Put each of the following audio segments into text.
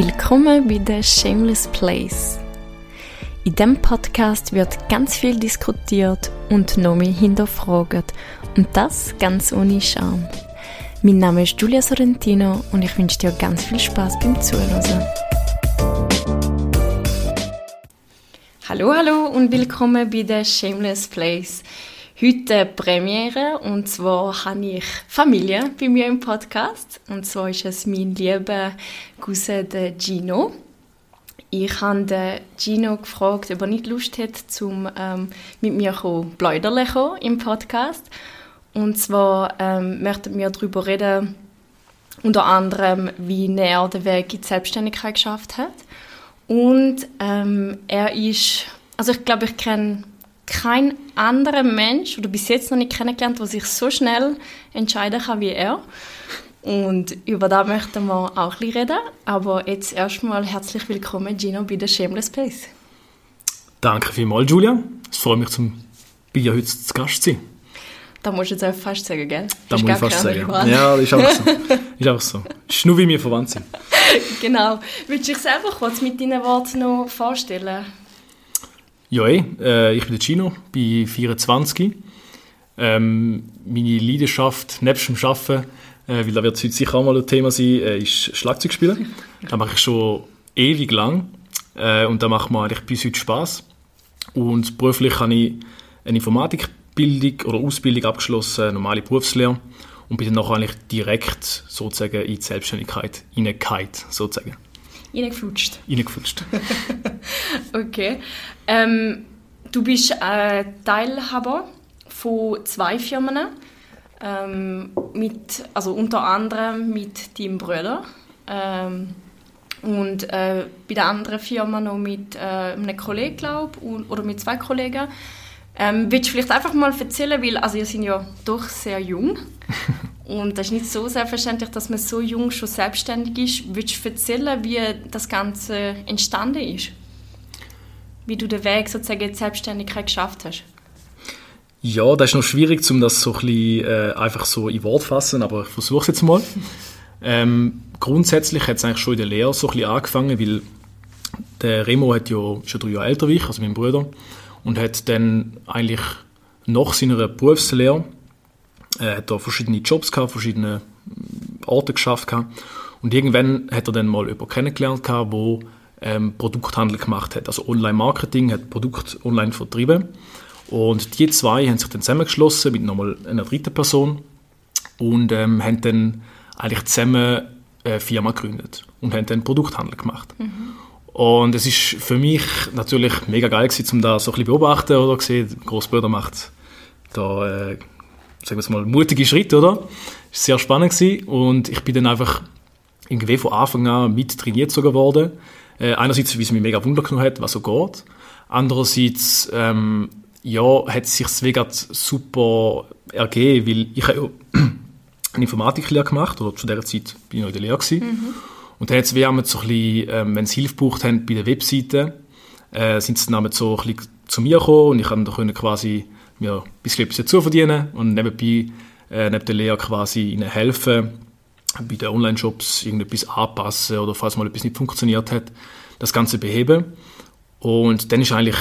Willkommen bei The Shameless Place. In diesem Podcast wird ganz viel diskutiert und noch mehr hinterfragt. Und das ganz ohne Scham. Mein Name ist Giulia Sorrentino und ich wünsche dir ganz viel Spaß beim Zuhören. Hallo, hallo und willkommen bei The Shameless Place. Heute Premiere und zwar habe ich Familie bei mir im Podcast und zwar ist es mein lieber Cousin Gino. Ich habe den Gino gefragt, ob er nicht Lust hat, zum ähm, mit mir plaudern im Podcast. Und zwar ähm, möchten wir darüber reden, unter anderem, wie er den Weg in die Selbstständigkeit geschafft hat. Und ähm, er ist, also ich glaube, ich kenne kein anderer Mensch oder bis jetzt noch nicht kennengelernt, der sich so schnell entscheiden kann wie er. Und über das möchten wir auch ein bisschen reden. Aber jetzt erstmal herzlich willkommen, Gino, bei der Shameless Place. Danke vielmals, Julia. Es freut mich, zum bei dir heute zu Gast zu sein. Da musst du jetzt einfach fast sagen, gell? Da muss ich fast sagen. Ja, das ist einfach so. ist einfach so. ist nur, wie wir verwandt sind. genau. Willst du dich selber kurz mit deinen Worten noch vorstellen? Ja, äh, ich bin der Gino, bin 24. Ähm, meine Leidenschaft, nebst dem Arbeiten, äh, weil da wird heute sicher auch mal ein Thema sein, äh, ist Schlagzeugspielen. Das mache ich schon ewig lang äh, und da macht mir eigentlich bis heute Spaß. Und beruflich habe ich eine Informatikbildung oder Ausbildung abgeschlossen, normale Berufslehre und bin dann nachher eigentlich direkt sozusagen in die Selbstständigkeit hineingefallen, sozusagen. Reingeflutscht. Reingeflutscht. okay. Ähm, du bist äh, Teilhaber von zwei Firmen. Ähm, mit, also unter anderem mit deinem Bruder. Ähm, und äh, bei der anderen Firma noch mit äh, einem Kollegen, glaube oder mit zwei Kollegen. Ähm, willst du vielleicht einfach mal erzählen, weil also ihr seid ja doch sehr jung und das ist nicht so selbstverständlich, dass man so jung schon selbstständig ist. Willst du erzählen, wie das Ganze entstanden ist? Wie du den Weg sozusagen in die Selbstständigkeit geschafft hast? Ja, das ist noch schwierig, um das so ein bisschen, äh, einfach so in Wort zu fassen, aber ich versuche es jetzt mal. ähm, grundsätzlich hat es eigentlich schon in der Lehre so ein bisschen angefangen, weil der Remo hat ja schon drei Jahre älter wie ich, also mein Bruder und hat dann eigentlich nach seiner Berufslehre äh, hat er verschiedene Jobs gehabt, verschiedene Orte geschafft gehabt. und irgendwann hat er dann mal jemanden kennengelernt gehabt, wo ähm, Produkthandel gemacht hat, also Online-Marketing, hat Produkt online vertrieben und die zwei haben sich dann zusammengeschlossen mit nochmal einer dritten Person und ähm, haben dann eigentlich zusammen eine Firma gegründet und haben dann Produkthandel gemacht. Mhm. Und es ist für mich natürlich mega geil gewesen, um da so ein bisschen beobachten oder sehen, der Großbruder macht da, äh, sagen wir mal, mutige Schritte, oder? War sehr spannend gewesen und ich bin dann einfach irgendwie von Anfang an mit trainiert sogar worden. Äh, einerseits, wie es mich mega Wunder genommen hat, was so geht. Andererseits, ähm, ja, hat es sich mega super ergeben, weil ich habe ja eine Informatiklehre gemacht, oder zu dieser Zeit bin ich noch in der Lehre gewesen. Mhm. Und dann hat es wie so ein bisschen, ähm, wenn sie Hilfe gebraucht haben bei der Webseite, äh, sind sie dann so ein bisschen zu mir gekommen und ich konnte quasi mir ein bisschen etwas dazu verdienen und nebenbei, äh, neben der Lehre quasi ihnen helfen, bei den Online-Shops irgendetwas anpassen oder falls mal etwas nicht funktioniert hat, das Ganze beheben. Und dann ist eigentlich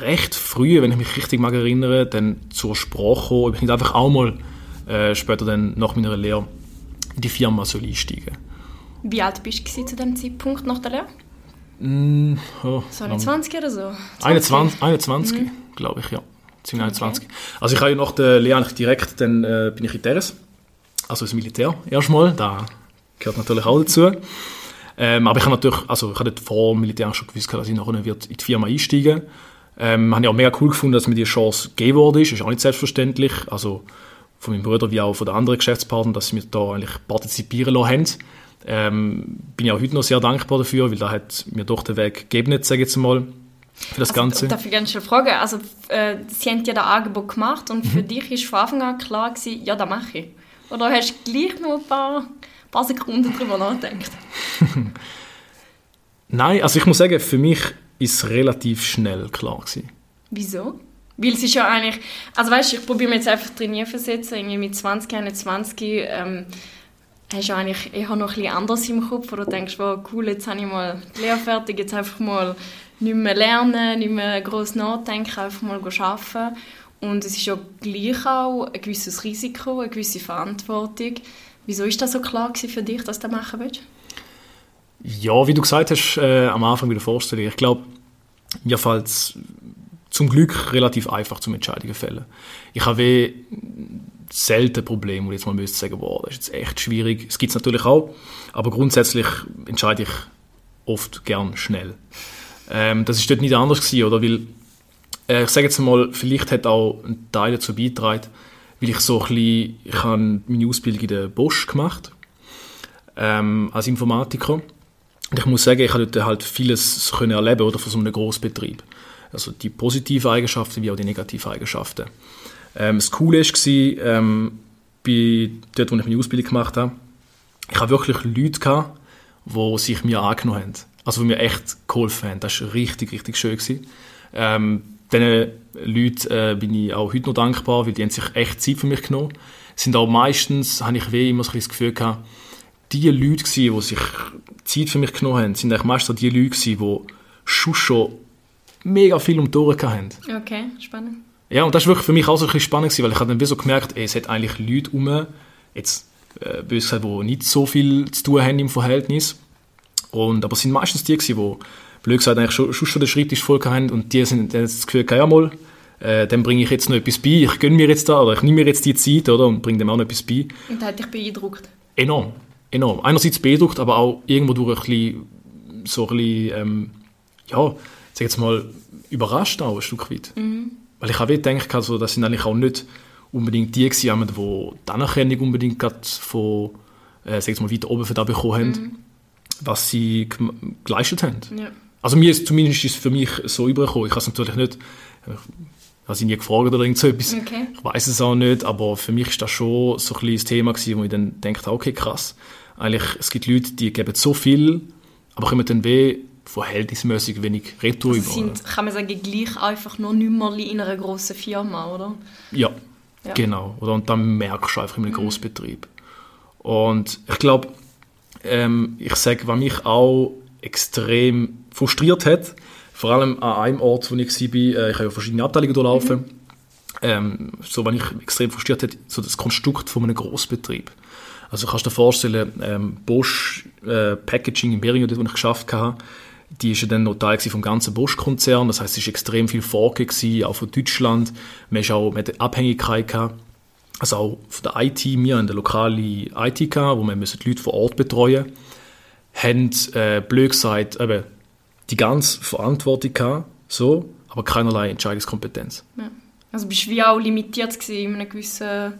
recht früh, wenn ich mich richtig mag erinnere, dann zur Sprache gekommen, ich nicht einfach auch mal äh, später dann nach meiner Lehre in die Firma soll einsteigen wie alt bist du zu dem Zeitpunkt nach der Lehre? Mm, oh, so 20 oder so? 20? 21, 21 mhm. glaube ich, ja. Ziemlich 21. Okay. Also ich habe ja nach der Lehre eigentlich direkt, dann äh, bin ich in Teres, also ins Militär erstmal, da gehört natürlich auch dazu. Ähm, aber ich habe natürlich, also ich hatte vor dem Militär schon gewusst, dass ich nachher in die Firma einsteigen ähm, habe ja auch mega cool gefunden, dass mir die Chance gegeben wurde. Ist auch nicht selbstverständlich. Also von meinem Bruder wie auch von den anderen Geschäftspartnern, dass sie mir da eigentlich partizipieren lassen haben. Ähm, bin ich auch heute noch sehr dankbar dafür, weil da hat mir doch den Weg gegeben, sage ich jetzt mal, für das also, Ganze. Darf ich gerne schon fragen? Also, äh, Sie haben ja das Angebot gemacht und für mhm. dich war von Anfang an klar, gewesen, ja, das mache ich. Oder hast du gleich noch ein paar, paar Sekunden darüber nachgedacht? Nein, also ich muss sagen, für mich ist es relativ schnell klar gewesen. Wieso? Weil es ist ja eigentlich, also weißt du, ich probiere mir jetzt einfach trainieren versetzen, irgendwie mit 20, 21, ähm, hast du eigentlich eher noch etwas anderes im Kopf denkst du, oh, cool, jetzt habe ich mal die Lehre fertig, jetzt einfach mal nicht mehr lernen, nicht mehr groß nachdenken, einfach mal arbeiten. Und es ist ja gleich auch ein gewisses Risiko, eine gewisse Verantwortung. Wieso ist das so klar für dich, dass du das machen willst? Ja, wie du gesagt hast äh, am Anfang bei der Vorstellung, ich glaube, mir fällt es zum Glück relativ einfach zum Entscheidungen fällen. Ich habe selten Probleme, wo ich jetzt mal müsste sagen, boah, das ist jetzt echt schwierig. Es gibt es natürlich auch, aber grundsätzlich entscheide ich oft gern schnell. Ähm, das ist dort nicht anders gewesen, oder? Weil, äh, ich sage jetzt mal, vielleicht hat auch ein Teil dazu beigetragen, weil ich so ein bisschen, ich habe meine Ausbildung in der Bosch gemacht, ähm, als Informatiker. Und ich muss sagen, ich habe dort halt vieles können erleben, oder, von so einem Grossbetrieb. Also die positiven Eigenschaften wie auch die negativen Eigenschaften. Ähm, das Coole war, ähm, bei dort, wo ich meine Ausbildung gemacht habe, ich habe wirklich Leute gehabt, die sich mir angenommen haben. Also die mir echt geholfen haben. Das war richtig, richtig schön. Gewesen. Ähm, diesen Leuten äh, bin ich auch heute noch dankbar, weil die haben sich echt Zeit für mich genommen. Sind auch meistens, habe ich weh immer so das Gefühl gehabt, die Leute gewesen, die sich Zeit für mich genommen haben, sind eigentlich meistens die Leute gewesen, die schon schon mega viel um die Ohren hatten. Okay, spannend. Ja, und das war wirklich für mich auch so ein bisschen spannend, gewesen, weil ich habe dann so gemerkt, ey, es hat eigentlich Leute um, jetzt äh, bös gesagt, die nicht so viel zu tun haben im Verhältnis. Und, aber es sind meistens die gewesen, die, blöd gesagt, eigentlich schon, schon den Schreibtisch voll haben und die sind dann das Gefühl, ja mal, äh, dann bringe ich jetzt noch etwas bei, ich gönne mir jetzt da, oder ich nehme mir jetzt die Zeit, oder, und bringe dem auch noch etwas bei. Und das hat dich beeindruckt? Enorm, enorm. Einerseits beeindruckt, aber auch irgendwo durch ein bisschen, so ein bisschen, ähm, ja, sag jetzt mal, überrascht auch ein Stück weit. Mhm. Weil ich habe gedacht, also, das sind eigentlich auch nicht unbedingt die gewesen, die die Anerkennung unbedingt von, äh, sag mal, weiter oben für das bekommen haben, mhm. was sie geleistet haben. Ja. Also mir ist zumindest ist für mich so übergekommen. Ich habe es natürlich nicht, ich habe sie nie gefragt oder irgend so etwas. Okay. Ich weiß es auch nicht, aber für mich ist das schon so ein das Thema gewesen, wo ich dann denke, okay, krass. Eigentlich, es gibt Leute, die geben so viel, aber kommen dann weh verhältnismäßig wenig Retour also sind, kann man sagen, gleich einfach nur Nümmerli in einer grossen Firma, oder? Ja, ja. genau. Oder? Und dann merkst du einfach in einem mhm. Großbetrieb. Und ich glaube, ähm, ich sage, was mich auch extrem frustriert hat, vor allem an einem Ort, wo ich war, äh, ich habe ja verschiedene Abteilungen durchlaufen, mhm. ähm, so, was mich extrem frustriert hat, so das Konstrukt von einem Großbetrieb. Also kannst du dir vorstellen, ähm, Bosch äh, Packaging in Beringen, dort, wo ich geschafft habe, die ist ja dann noch Teil vom ganzen Bosch-Konzern. Das heißt, es war extrem viel Folge, auch von Deutschland. Man hatte auch mit Abhängigkeit. Gehabt. Also auch von der IT, wir in der lokalen IT, gehabt, wo wir die Leute vor Ort betreuen haben, äh, blöd gesagt, eben, die ganze Verantwortung gehabt, so, aber keinerlei Entscheidungskompetenz. Ja. Also bist du wie auch limitiert in einem gewissen,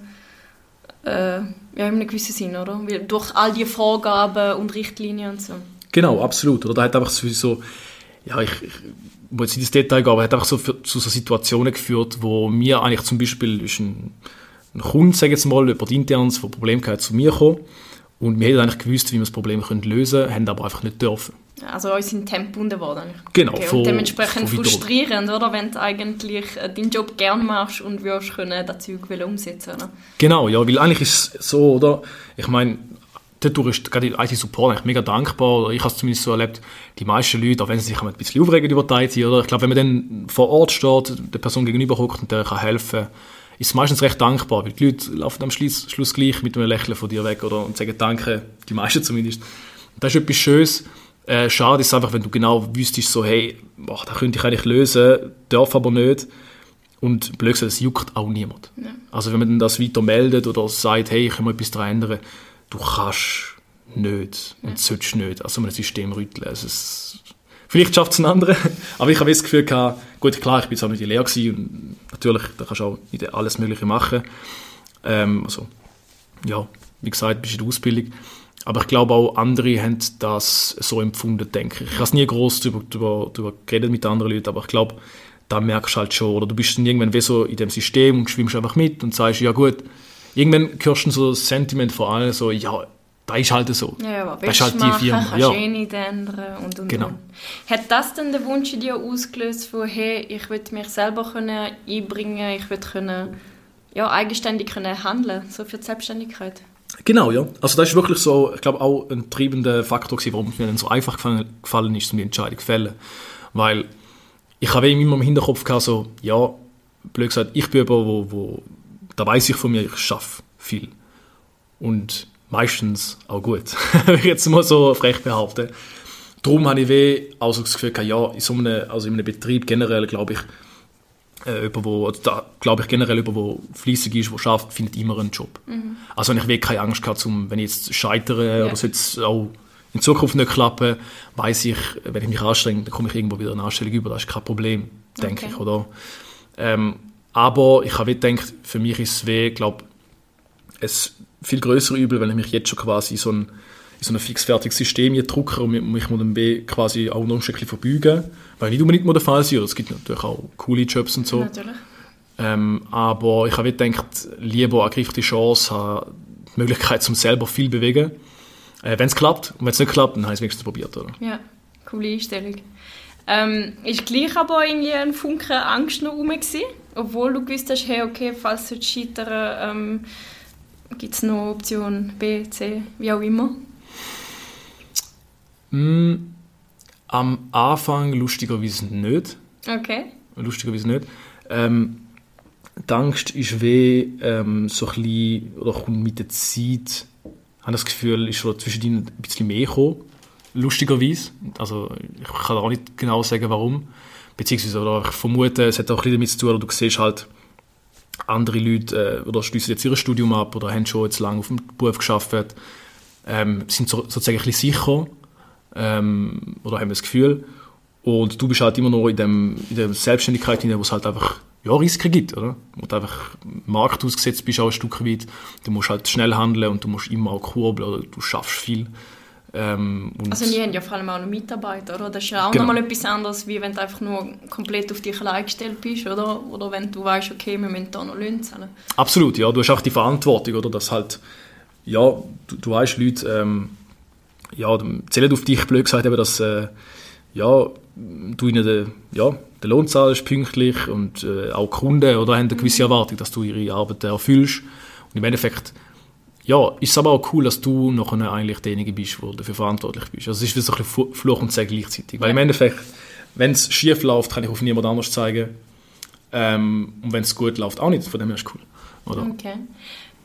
äh, ja, in einem gewissen Sinn, oder? Durch all die Vorgaben und Richtlinien und so. Genau, absolut. Oder da hat einfach so, ja, ich, ich muss jetzt nicht ins Detail gehen, aber hat einfach so für, zu so Situationen geführt, wo mir eigentlich zum Beispiel ist ein, ein Kunde, sage jetzt mal, über die Interns, der Problem zu mir gekommen und wir hätten eigentlich gewusst, wie wir das Problem können lösen können, haben aber einfach nicht dürfen. Also uns sind Tempo gebunden worden. Genau. Okay. Und dementsprechend frustrierend, oder? Wenn du eigentlich äh, deinen Job gerne machst und wirst können das Zeug umsetzen oder? Genau, ja, weil eigentlich ist es so, oder? Ich meine, dadurch ist gerade IT-Support eigentlich mega dankbar. Ich habe es zumindest so erlebt, die meisten Leute, auch wenn sie sich ein bisschen aufregen über die IT, oder? Ich glaube, wenn man dann vor Ort steht, der Person gegenüber hockt und der kann helfen, ist es meistens recht dankbar, weil die Leute laufen am Schluss, Schluss gleich mit einem Lächeln von dir weg, oder? Und sagen Danke, die meisten zumindest. Das ist etwas Schönes. Äh, schade ist einfach, wenn du genau wüsstest, so, hey, boah, das könnte ich eigentlich lösen, darf aber nicht. Und blöd gesagt, es juckt auch niemand. Ja. Also wenn man das weiter meldet oder sagt, hey, ich kann mal etwas daran ändern, du kannst nicht und sollst nicht an so einem System rütteln. Also es, vielleicht schafft es ein anderer, aber ich habe das Gefühl gehabt, gut, klar, ich bin jetzt auch nicht in Lehre und natürlich, da kannst du auch alles Mögliche machen. Ähm, also, ja, wie gesagt, bist du in der Ausbildung. Aber ich glaube auch andere haben das so empfunden, denke ich. Ich habe es nie groß darüber, darüber, darüber geredet mit anderen Leuten, aber ich glaube, da merkst du halt schon, oder du bist dann irgendwann wie so in dem System und schwimmst einfach mit und sagst, ja gut, irgendwann hörst du so das Sentiment vor allem so, ja, da ist halt so. Ja, aber das ist halt die Firma. Kannst ja. eh nicht ändern und, und, genau. Und. Hat das dann den Wunsch in dir ausgelöst von, hey, ich will mich selber können einbringen, ich will können, ja, eigenständig können handeln, so für die Selbstständigkeit? Genau, ja. Also das ist wirklich so, ich glaube, auch ein treibender Faktor gewesen, warum es mir dann so einfach gefallen, gefallen ist, um die Entscheidung zu fällen. Weil ich habe immer im Hinterkopf gehabt, so, ja, blöd gesagt, ich bin jemand, wo, wo da weiß ich von mir, ich schaffe viel. Und meistens auch gut, wenn ich jetzt mal so frech behaupten. Darum habe ich weh also das Gefühl, ja, in so einem, also in einem Betrieb generell, glaube ich, äh, jemand, wo, da glaube ich generell jemand, der fleissig ist, der schafft, findet immer einen Job. Mhm. Also ich will keine Angst gehabt, zum, wenn ich jetzt scheitere ja. oder es jetzt auch in Zukunft nicht klappen, weiß ich, wenn ich mich anstrenge, dann komme ich irgendwo wieder eine Anstellung über. Das ist kein Problem, denke Okay. ich, oder? Ähm, aber ich habe gedacht, für mich ist es weh, glaube es viel größere Übel, wenn ich mich jetzt schon quasi in so ein, in so ein fixfertiges System drücke und mich muss dann quasi auch noch ein Stückchen verbeugen, weil nicht unbedingt mal der Fall ist. Es gibt natürlich auch coole Jobs und so. Ähm, aber ich habe gedacht, lieber ergreife die Chance, habe die Möglichkeit, zum selber viel zu bewegen. Äh, wenn es klappt, und wenn es nicht klappt, dann habe ich es wenigstens probiert. Oder? Ja, coole Einstellung. Ähm, ist gleich aber irgendwie ein Funken Angst noch rum gewesen, obwohl du gewusst hast, hey, okay, falls du scheitern, ähm, gibt es noch Option B, C, wie auch immer. Mm, am Anfang lustigerweise nicht. Okay. Lustigerweise nicht. Ähm, die Angst ist weh, ähm, so ein bisschen, oder kommt mit der Zeit, habe das Gefühl, ist schon zwischen ihnen ein bisschen mehr gekommen. Lustigerweise. Also, ich kann auch nicht genau sagen, warum. Beziehungsweise, oder ich vermute, es hat auch ein damit zu tun, oder du siehst halt, andere Leute äh, oder schließen jetzt ihr Studium ab oder haben schon jetzt lange auf dem Beruf geschafft, ähm, sind so, sozusagen ein bisschen sicher ähm, oder haben das Gefühl. Und du bist halt immer noch in, dem, in der Selbstständigkeit, hinein, wo es halt einfach ja, Risiken gibt, oder? Wo du einfach Markt ausgesetzt bist, auch ein Stück weit. Du musst halt schnell handeln und du musst immer auch kurbeln oder du schaffst viel. Ähm, Also wir haben ja vor allem auch noch Mitarbeiter, oder? Das ist ja auch Genau. nochmal etwas anderes, wie wenn du einfach nur komplett auf dich allein gestellt bist, oder? Oder wenn du weißt, okay, wir müssen da noch Löhne zahlen. Absolut, ja. Du hast auch die Verantwortung, oder? Dass halt, ja, du, du weißt, Leute, ähm, ja, zählen auf dich, blöd gesagt, eben, dass, äh, ja, du ihnen den, ja, den Lohn zahlst pünktlich und äh, auch Kunden, oder, haben eine gewisse Erwartung, dass du ihre Arbeit erfüllst. Und im Endeffekt, ja, ist es aber auch cool, dass du nachher eigentlich derjenige bist, der dafür verantwortlich bist. Also es ist wie so ein bisschen Fluch und Segen gleichzeitig. Weil im Endeffekt, wenn es schief läuft, kann ich auf niemand anders zeigen. Ähm, und wenn es gut läuft, auch nicht. Von dem her ist es cool. Oder? Okay.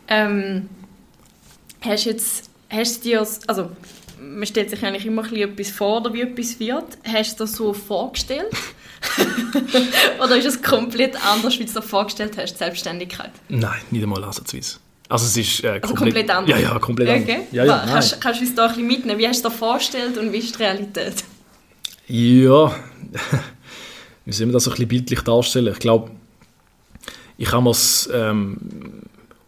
Ähm, hast du jetzt, hast du dir, also man stellt sich eigentlich immer ein bisschen etwas vor, oder wie etwas wird. Hast du dir so vorgestellt? oder ist es komplett anders, wie du es dir vorgestellt hast, Selbstständigkeit? Nein, nicht einmal ansatzweise. Also es ist äh, Also komplett anders? Ja, ja, komplett Okay. anders. Ja, ja, kannst, kannst du uns da ein bisschen mitnehmen? Wie hast du dir vorgestellt und wie ist die Realität? Ja, wie soll man das ein bisschen bildlich darstellen? Ich glaube, ich habe mir es ähm,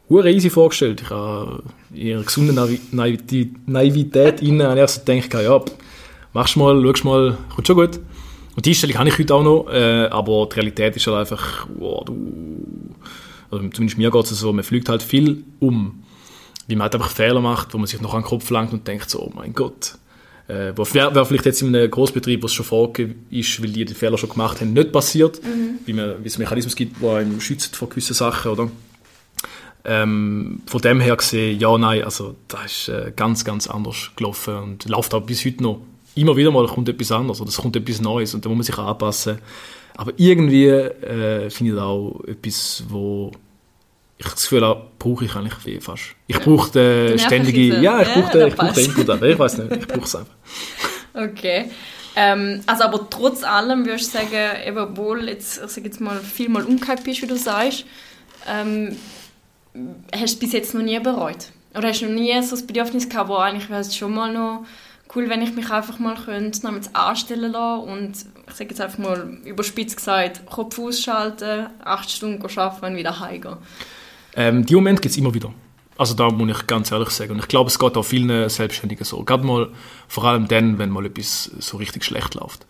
easy vorgestellt. Ich habe in ihrer gesunden Naivität, Naivität innen habe ich so gedacht, ja, machst mal, schaust mal, kommt schon gut. Und die Einstellung habe ich heute auch noch, äh, aber die Realität ist halt einfach, wow, du, also zumindest mir geht es so, man fliegt halt viel um, wie man halt einfach Fehler macht, wo man sich noch an den Kopf langt und denkt so, oh mein Gott, äh, wäre wär vielleicht jetzt in einem Großbetrieb, wo es schon vorgegeben ist, weil die die Fehler schon gemacht haben, nicht passiert, wie, man, wie es Mechanismus gibt, der einem schützt vor gewissen Sachen, oder? Ähm, von dem her gesehen, ja, nein, also das ist äh, ganz, ganz anders gelaufen und läuft auch bis heute noch. Immer wieder mal kommt etwas anderes oder es kommt etwas Neues und da muss man sich anpassen. Aber irgendwie äh, finde ich das auch etwas, wo ich das Gefühl habe, brauche ich eigentlich wie fast. Ich brauche Du den ständige, ja, ich Ja, brauche den, das ich brauche den. Input einfach. Ich weiß nicht, ich brauche es einfach. Okay. Ähm, also aber trotz allem würdest du sagen, eben, obwohl jetzt, ich sag jetzt mal, viel mal umgekehrt bist, wie du sagst, ähm, hast du es bis jetzt noch nie bereut? Oder hast du noch nie so das Bedürfnis gehabt, wo eigentlich wäre es schon mal noch cool, wenn ich mich einfach mal könnte, jetzt anstellen lassen und ich sage jetzt einfach mal überspitzt gesagt, Kopf ausschalten, acht Stunden arbeiten wieder heimgehen. Ähm, die Momente gibt es immer wieder. Also da muss ich ganz ehrlich sagen. Und ich glaube, es geht auch vielen Selbstständigen so. Gerade mal, vor allem dann, wenn mal etwas so richtig schlecht läuft.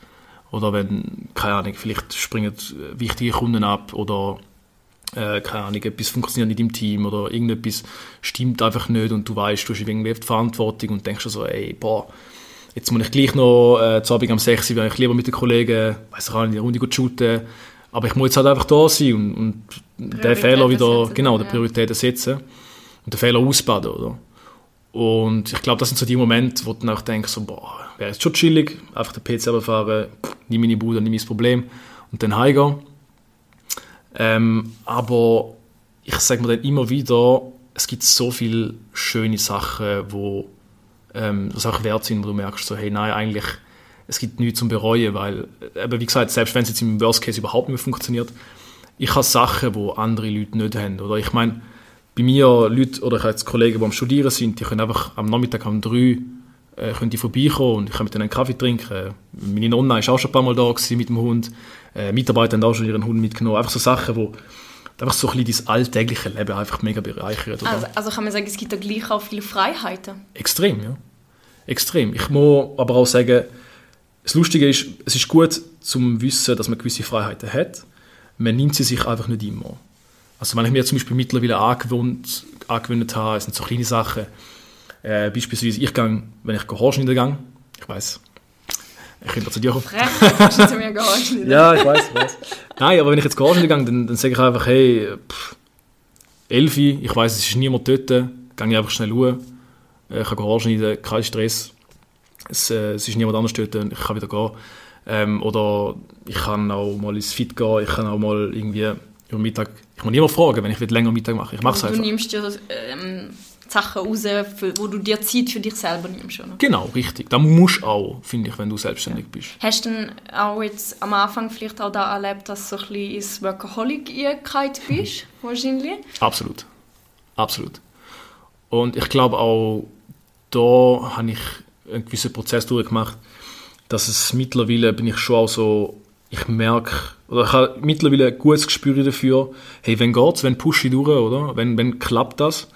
Oder wenn, keine Ahnung, vielleicht springen wichtige Kunden ab oder äh, keine Ahnung, etwas funktioniert nicht im Team oder irgendetwas stimmt einfach nicht und du weißt, du hast irgendwie die Verantwortung und denkst so, ey, boah, jetzt muss ich gleich noch äh, zu Abend um 6 Uhr, ich lieber mit den Kollegen, weiß ich auch nicht, eine Runde gut shooten, aber ich muss jetzt halt einfach da sein und, und den Fehler wieder, setzen, genau, die ja. Prioritäten setzen und den Fehler ausbaden, oder? Und ich glaube, das sind so die Momente, wo du dann auch denkst, so, boah, wäre jetzt schon chillig, einfach den PC runterfahren, nie meine Bude, nie mein Problem und dann heimgehen. Ähm, aber ich sage mir dann immer wieder, es gibt so viele schöne Sachen, wo ähm, das auch wert sind, wo du merkst, so, hey, nein, eigentlich, es gibt nichts zum Bereuen, weil, eben, wie gesagt, selbst wenn es jetzt im Worst Case überhaupt nicht funktioniert, ich habe Sachen, wo andere Leute nicht haben. Oder ich meine, bei mir Leute, oder ich habe jetzt Kollegen, die am Studieren sind, die können einfach am Nachmittag um drei äh, können die vorbeikommen und ich kann mit denen einen Kaffee trinken. Meine Nonna war auch schon ein paar Mal da mit dem Hund. Äh, Mitarbeiter haben auch schon ihren Hund mitgenommen. Einfach so Sachen, wo einfach so ein bisschen dein alltägliche Leben einfach mega bereichern. Also, also, kann man sagen, es gibt da gleich auch viele Freiheiten? Extrem, ja. Extrem. Ich muss aber auch sagen, das Lustige ist, es ist gut zum Wissen, dass man gewisse Freiheiten hat. Man nimmt sie sich einfach nicht immer. Also wenn ich mir zum Beispiel mittlerweile angewöhnt, angewöhnt habe, es sind so kleine Sachen, äh, beispielsweise ich gehe, wenn ich gehe, ich weiß, ich könnte zu dir kommen. Frech, zu mir Horschnieder. ja, ich weiß, ich weiß. Nein, aber wenn ich jetzt Horschnieder gehe, dann, dann sage ich einfach, hey, pff, Elfi, ich weiß, es ist niemand dort, gehe ich einfach schnell schauen, äh, ich kann Horschneiden, kein Stress, es, äh, es ist niemand anders dort, ich kann wieder gehen. Ähm, oder ich kann auch mal ins Fit gehen, ich kann auch mal irgendwie über Mittag, ich muss niemand fragen, wenn ich länger Mittag mache, ich mache es einfach. Du nimmst dir ähm, Sachen raus, für, wo du dir Zeit für dich selber nimmst, oder? Genau, richtig. Das musst du auch, finde ich, wenn du selbstständig ja. bist. Hast du denn auch jetzt am Anfang vielleicht auch da erlebt, dass du ein bisschen ins Workaholic bist, wahrscheinlich? Absolut. Absolut. Und ich glaube auch, da habe ich einen gewissen Prozess durchgemacht, dass es mittlerweile bin ich schon auch so, ich merke, oder ich habe mittlerweile ein gutes Gespür dafür, hey, wenn geht's, wenn pushe ich durch, oder? Wenn, wenn klappt das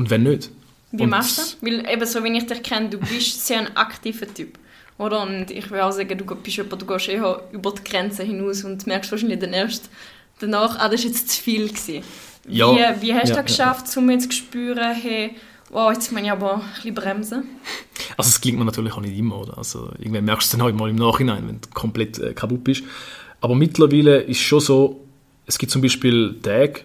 und wenn nicht. Wie und machst du das? Weil eben so, wie ich dich kenne, du bist sehr ein aktiver Typ. Oder? Und ich will auch sagen, du bist jemand, du gehst eher über die Grenze hinaus und merkst wahrscheinlich dann erst danach, ah, das war jetzt zu viel. Gewesen. Ja. Wie, wie hast du ja, das geschafft, ja. um jetzt zu spüren, hey, wow, jetzt muss ich aber ein bisschen bremsen? Also es klingt mir natürlich auch nicht immer, oder? Also irgendwann merkst du es dann halt mal im Nachhinein, wenn du komplett äh, kaputt bist. Aber mittlerweile ist es schon so, es gibt zum Beispiel Tage,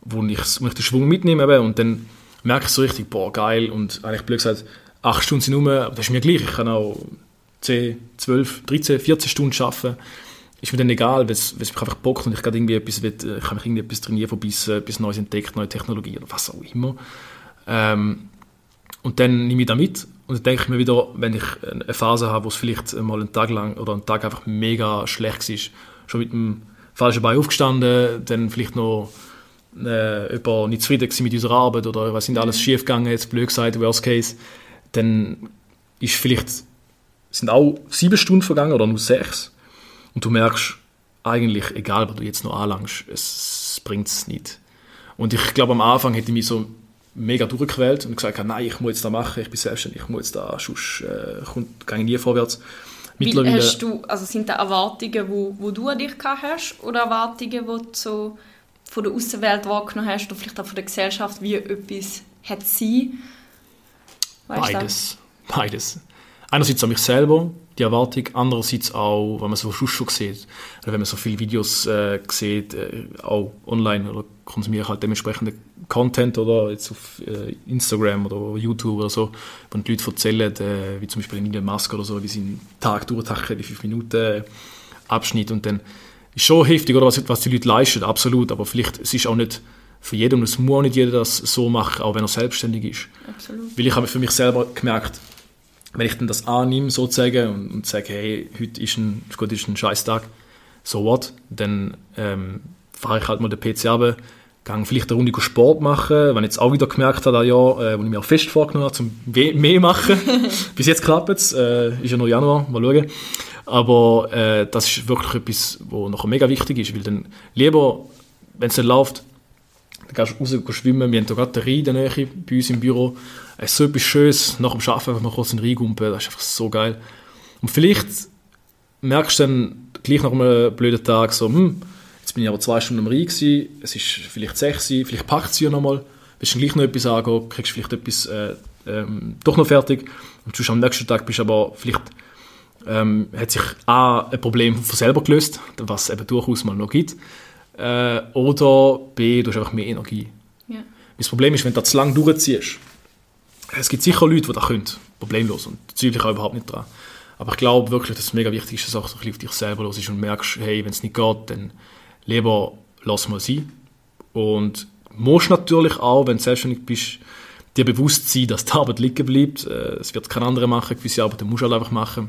wo ich, wo ich den Schwung mitnehme und dann merke ich so richtig, boah, geil, und eigentlich blöd gesagt, acht Stunden sind rum, aber das ist mir gleich, ich kann auch 10, 12, 13, 14 Stunden arbeiten. Ist mir dann egal, weil es mich einfach bockt und ich gerade irgendwie etwas will, äh, ich kann mich irgendwie etwas trainieren, verbissen, etwas Neues entdeckt, neue Technologie oder was auch immer. Ähm, und dann nehme ich das mit und dann denke ich mir wieder, wenn ich eine Phase habe, wo es vielleicht mal einen Tag lang oder einen Tag einfach mega schlecht war, schon mit dem falschen Bein aufgestanden, dann vielleicht noch äh, jemand nicht zufrieden mit unserer Arbeit oder was sind alles mhm. schief gegangen, jetzt blöd gesagt, worst case, dann ist vielleicht, sind auch sieben Stunden vergangen oder nur sechs und du merkst, eigentlich, egal was du jetzt noch anlangst, es bringt es nicht. Und ich glaube, am Anfang hätte ich mich so mega durchgequält und gesagt, nein, ich muss jetzt da machen, ich bin selbstständig, ich muss jetzt da, sonst äh, gehe ich nie vorwärts. Mittlerweile, hast du, also sind das Erwartungen, wo, wo du an dich hast oder Erwartungen, die du so von der Außenwelt wahrgenommen hast oder vielleicht auch von der Gesellschaft, wie etwas hat sein? Beides. Beides. Einerseits an mich selber, die Erwartung, andererseits auch, wenn man so schon sieht, wenn man so viele Videos äh, sieht, äh, auch online oder konsumiere halt dementsprechend Content oder jetzt auf äh, Instagram oder YouTube oder so, wo die Leute erzählen, äh, wie zum Beispiel Elon Musk oder so, wie sie einen Tag durchtachen, die 5 Minuten äh, Abschnitt und dann ist schon heftig, oder, was, was die Leute leisten, absolut, aber vielleicht es ist auch nicht für jeden, und es muss auch nicht jeder das so machen, auch wenn er selbstständig ist. Absolut. Weil ich habe für mich selber gemerkt, wenn ich dann das annehme sozusagen und, und sage, hey, heute ist ein, gut, ist ein Scheißtag, so what, dann ähm, fahre ich halt mal den PC runter, gehe vielleicht eine Runde Sport machen, wenn ich jetzt auch wieder gemerkt habe, ja, äh, wo ich mir auch fest vorgenommen habe, zum mehr machen. Bis jetzt klappt es, äh, ist ja noch Januar, mal schauen. Aber äh, das ist wirklich etwas, was nachher mega wichtig ist, weil dann lieber, wenn es nicht läuft, dann gehst du raus schwimmen. Wir haben hier gerade den Rhein in der Nähe bei uns im Büro. Es ist so etwas Schönes, nach dem Arbeiten einfach mal kurz in den Rhein gumpen, das ist einfach so geil. Und vielleicht merkst du dann gleich nach einem blöden Tag so, hm, jetzt bin ich aber zwei Stunden am Rhein gewesen, es ist vielleicht sechs, vielleicht packt es ja nochmal, willst du gleich noch etwas angehen, kriegst vielleicht etwas äh, ähm, doch noch fertig und am nächsten Tag bist du aber vielleicht ähm, hat sich A, ein Problem von selber gelöst, was es eben durchaus mal noch gibt, äh, oder B, du hast einfach mehr Energie. Ja. Das Problem ist, wenn du das zu lange durchziehst, es gibt sicher Leute, die das können, problemlos, und ich auch überhaupt nicht dran. Aber ich glaube wirklich, dass es mega wichtig ist, dass du auch bisschen auf dich selber los ist und merkst, hey, wenn es nicht geht, dann lieber lass mal sein. Und musst natürlich auch, wenn du selbstständig bist, dir bewusst sein, dass die Arbeit liegen bleibt. Äh, es wird kein anderer machen, gewisse Arbeit musst du halt einfach machen.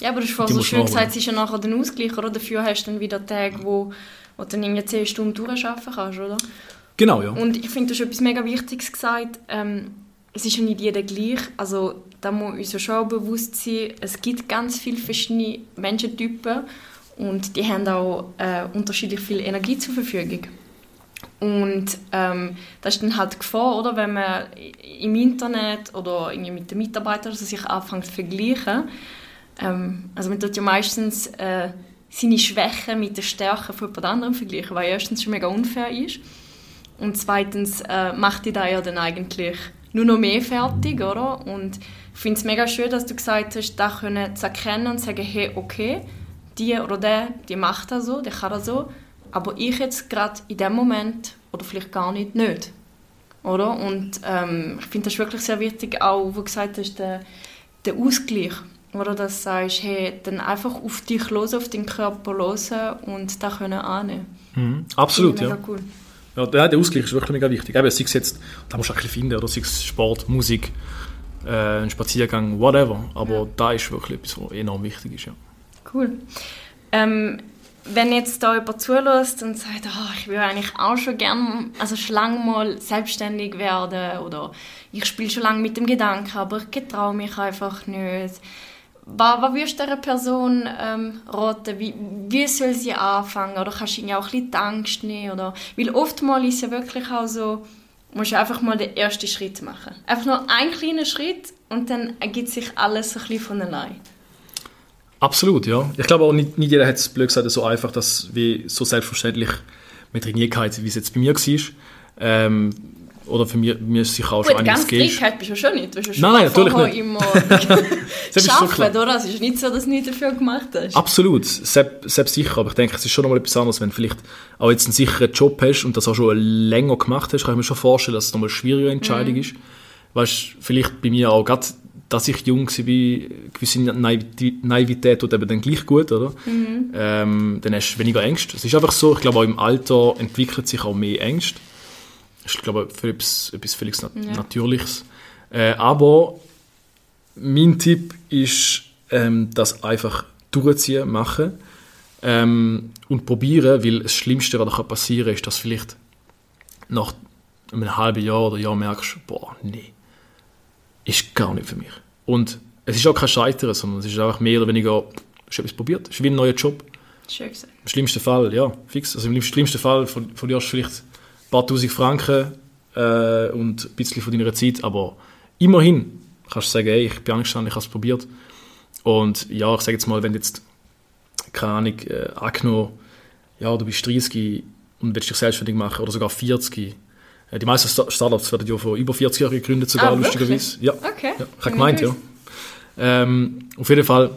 Ja, aber du hast vorhin so schön gesagt, es ist ja nachher der Ausgleich, oder? Dafür hast du dann wieder Tage, wo, wo du dann irgendwie 10 Stunden durcharbeiten kannst, oder? Genau, ja. Und ich finde, du hast etwas mega Wichtiges gesagt. Ähm, es ist ja nicht jeder gleich. Also da muss uns ja schon bewusst sein, es gibt ganz viele verschiedene Menschentypen und die haben auch äh, unterschiedlich viel Energie zur Verfügung. Und ähm, das ist dann halt die Gefahr, oder, wenn man im Internet oder irgendwie mit den Mitarbeitern also sich anfängt zu vergleichen. Ähm, also man tut ja meistens äh, seine Schwächen mit den Stärken von jemand anderem vergleichen, weil erstens schon mega unfair ist und zweitens äh, macht die da ja dann eigentlich nur noch mehr fertig, oder? Und ich finde es mega schön, dass du gesagt hast, da können zu erkennen und sagen, hey, okay, die oder der, die macht das so, der kann das so, aber ich jetzt gerade in dem Moment oder vielleicht gar nicht, nicht. Oder? Und ähm, ich finde das wirklich sehr wichtig, auch wo du gesagt hast, der, der Ausgleich. Oder dass du sagst, hey, dann einfach auf dich los, auf deinen Körper los und das können annehmen. Mhm, absolut, ja. Cool. ja. Der Ausgleich ist wirklich mega wichtig. Eben, sei es jetzt, da musst du ein bisschen finden, oder sei es Sport, Musik, äh, ein Spaziergang, whatever. Aber ja. da ist wirklich etwas, was enorm wichtig ist, ja. Cool. Ähm, wenn jetzt da jemand zulässt und sagt, oh, ich würde eigentlich auch schon gerne, also schon lange mal selbstständig werden oder ich spiele schon lange mit dem Gedanken, aber ich getraue mich einfach nicht. Was, würdest du dieser Person ähm, raten? Wie, wie soll sie anfangen? Oder kannst du ihnen auch ein bisschen Angst nehmen? Oder, weil oftmals ist ja wirklich auch so, musst du einfach mal den ersten Schritt machen. Einfach nur einen kleinen Schritt und dann ergibt sich alles ein bisschen von allein. Absolut, ja. Ich glaube auch, nicht, nicht jeder hat es blöd gesagt, so einfach, dass wie so selbstverständlich mit Trainierkeit, wie es jetzt bei mir war. Ähm, oder für mich, mir ist sicher auch Gut, schon einiges gegeben. Gut, bist du schon nicht. Du hast nein, nein, natürlich nicht. immer geschafft, so oder? Es ist nicht so, dass du nicht dafür gemacht hast. Absolut, selbst, selbst sicher. Aber ich denke, es ist schon noch mal etwas anderes, wenn du vielleicht auch jetzt einen sicheren Job hast und das auch schon länger gemacht hast, kann ich mir schon vorstellen, dass es nochmal eine schwierige Entscheidung mhm. ist. Weißt vielleicht bei mir auch gerade dass ich jung war, gewisse Naivität tut eben dann gleich gut, oder? Mhm. Ähm, dann hast du weniger Ängste. Es ist einfach so, ich glaube auch im Alter entwickelt sich auch mehr Ängste. Ist, glaube ich, etwas, etwas völlig Nat ja. Natürliches. Äh, aber mein Tipp ist, ähm, das einfach durchziehen, machen ähm, und probieren, weil das Schlimmste, was da passieren kann, ist, dass vielleicht nach einem halben Jahr oder Jahr merkst, boah, nee, ist gar nicht für mich. Und es ist auch kein Scheitern, sondern es ist einfach mehr oder weniger, du hast etwas probiert, es ist wie ein neuer Job. Schön gesagt. Im schlimmsten Fall, ja, fix. Also im schlimmsten Fall verlierst du vielleicht paar tausend Franken äh, und ein bisschen von deiner Zeit, aber immerhin kannst du sagen, ey, ich bin angestanden, ich habe es probiert. Und ja, ich sage jetzt mal, wenn jetzt, keine Ahnung, äh, angenommen, ja, du bist 30 und willst dich selbstständig machen oder sogar 40, äh, die meisten Startups werden ja von über 40 Jahren gegründet, sogar ah, lustigerweise. Ja, okay. ja, ich habe gemeint, ja. Ähm, auf jeden Fall,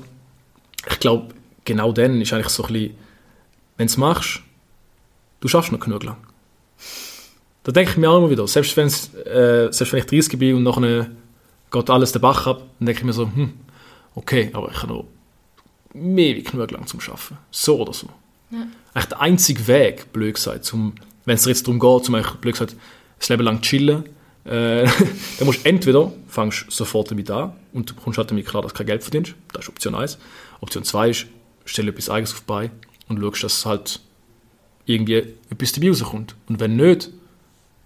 ich glaube, genau dann ist eigentlich so ein bisschen, wenn du es machst, du schaffst noch genug lang. Da denke ich mir auch immer wieder, selbst, wenn's, äh, selbst wenn ich 30 bin und nachher geht alles den Bach ab, dann denke ich mir so, hm, okay, aber ich habe noch mehr wie genug lang zum Schaffen. So oder so. Ja. Eigentlich der einzige Weg, blöd gesagt, zum, wenn es jetzt darum geht, zum Beispiel, blöd gesagt, das Leben lang chillen, äh, dann musst du entweder fangst sofort damit an und du kommst halt damit klar, dass du kein Geld verdienst. Das ist Option 1. Option 2 ist, stell etwas Eigenes auf bei und schaust, dass halt irgendwie etwas dabei rauskommt. Und wenn nicht,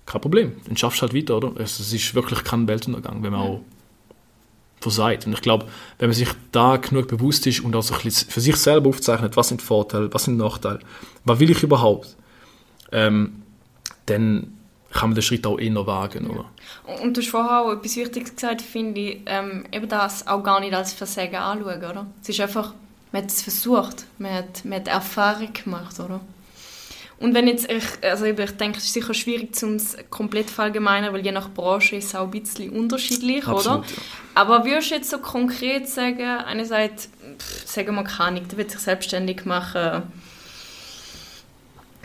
kein Problem. Dann schaffst du halt weiter, oder? Es, ist wirklich kein Weltuntergang, wenn man auch versagt. Und ich glaube, wenn man sich da genug bewusst ist und auch so ein bisschen für sich selber aufzeichnet, was sind Vorteile, was sind Nachteile, was will ich überhaupt, ähm, dann kann man den Schritt auch eher wagen. Oder? Und du hast vorher auch etwas Wichtiges gesagt, finde ich, ähm, eben das auch gar nicht als Versagen anschauen, oder? Es ist einfach, man hat es versucht, man hat, man hat Erfahrung gemacht, oder? Und wenn jetzt, ich, also ich denke, es ist sicher schwierig, um es komplett verallgemeinern, weil je nach Branche ist es auch ein bisschen unterschiedlich, Absolut, oder? Ja. Aber würdest du jetzt so konkret sagen, einer sagt, pff, sagen wir keine der will sich selbstständig machen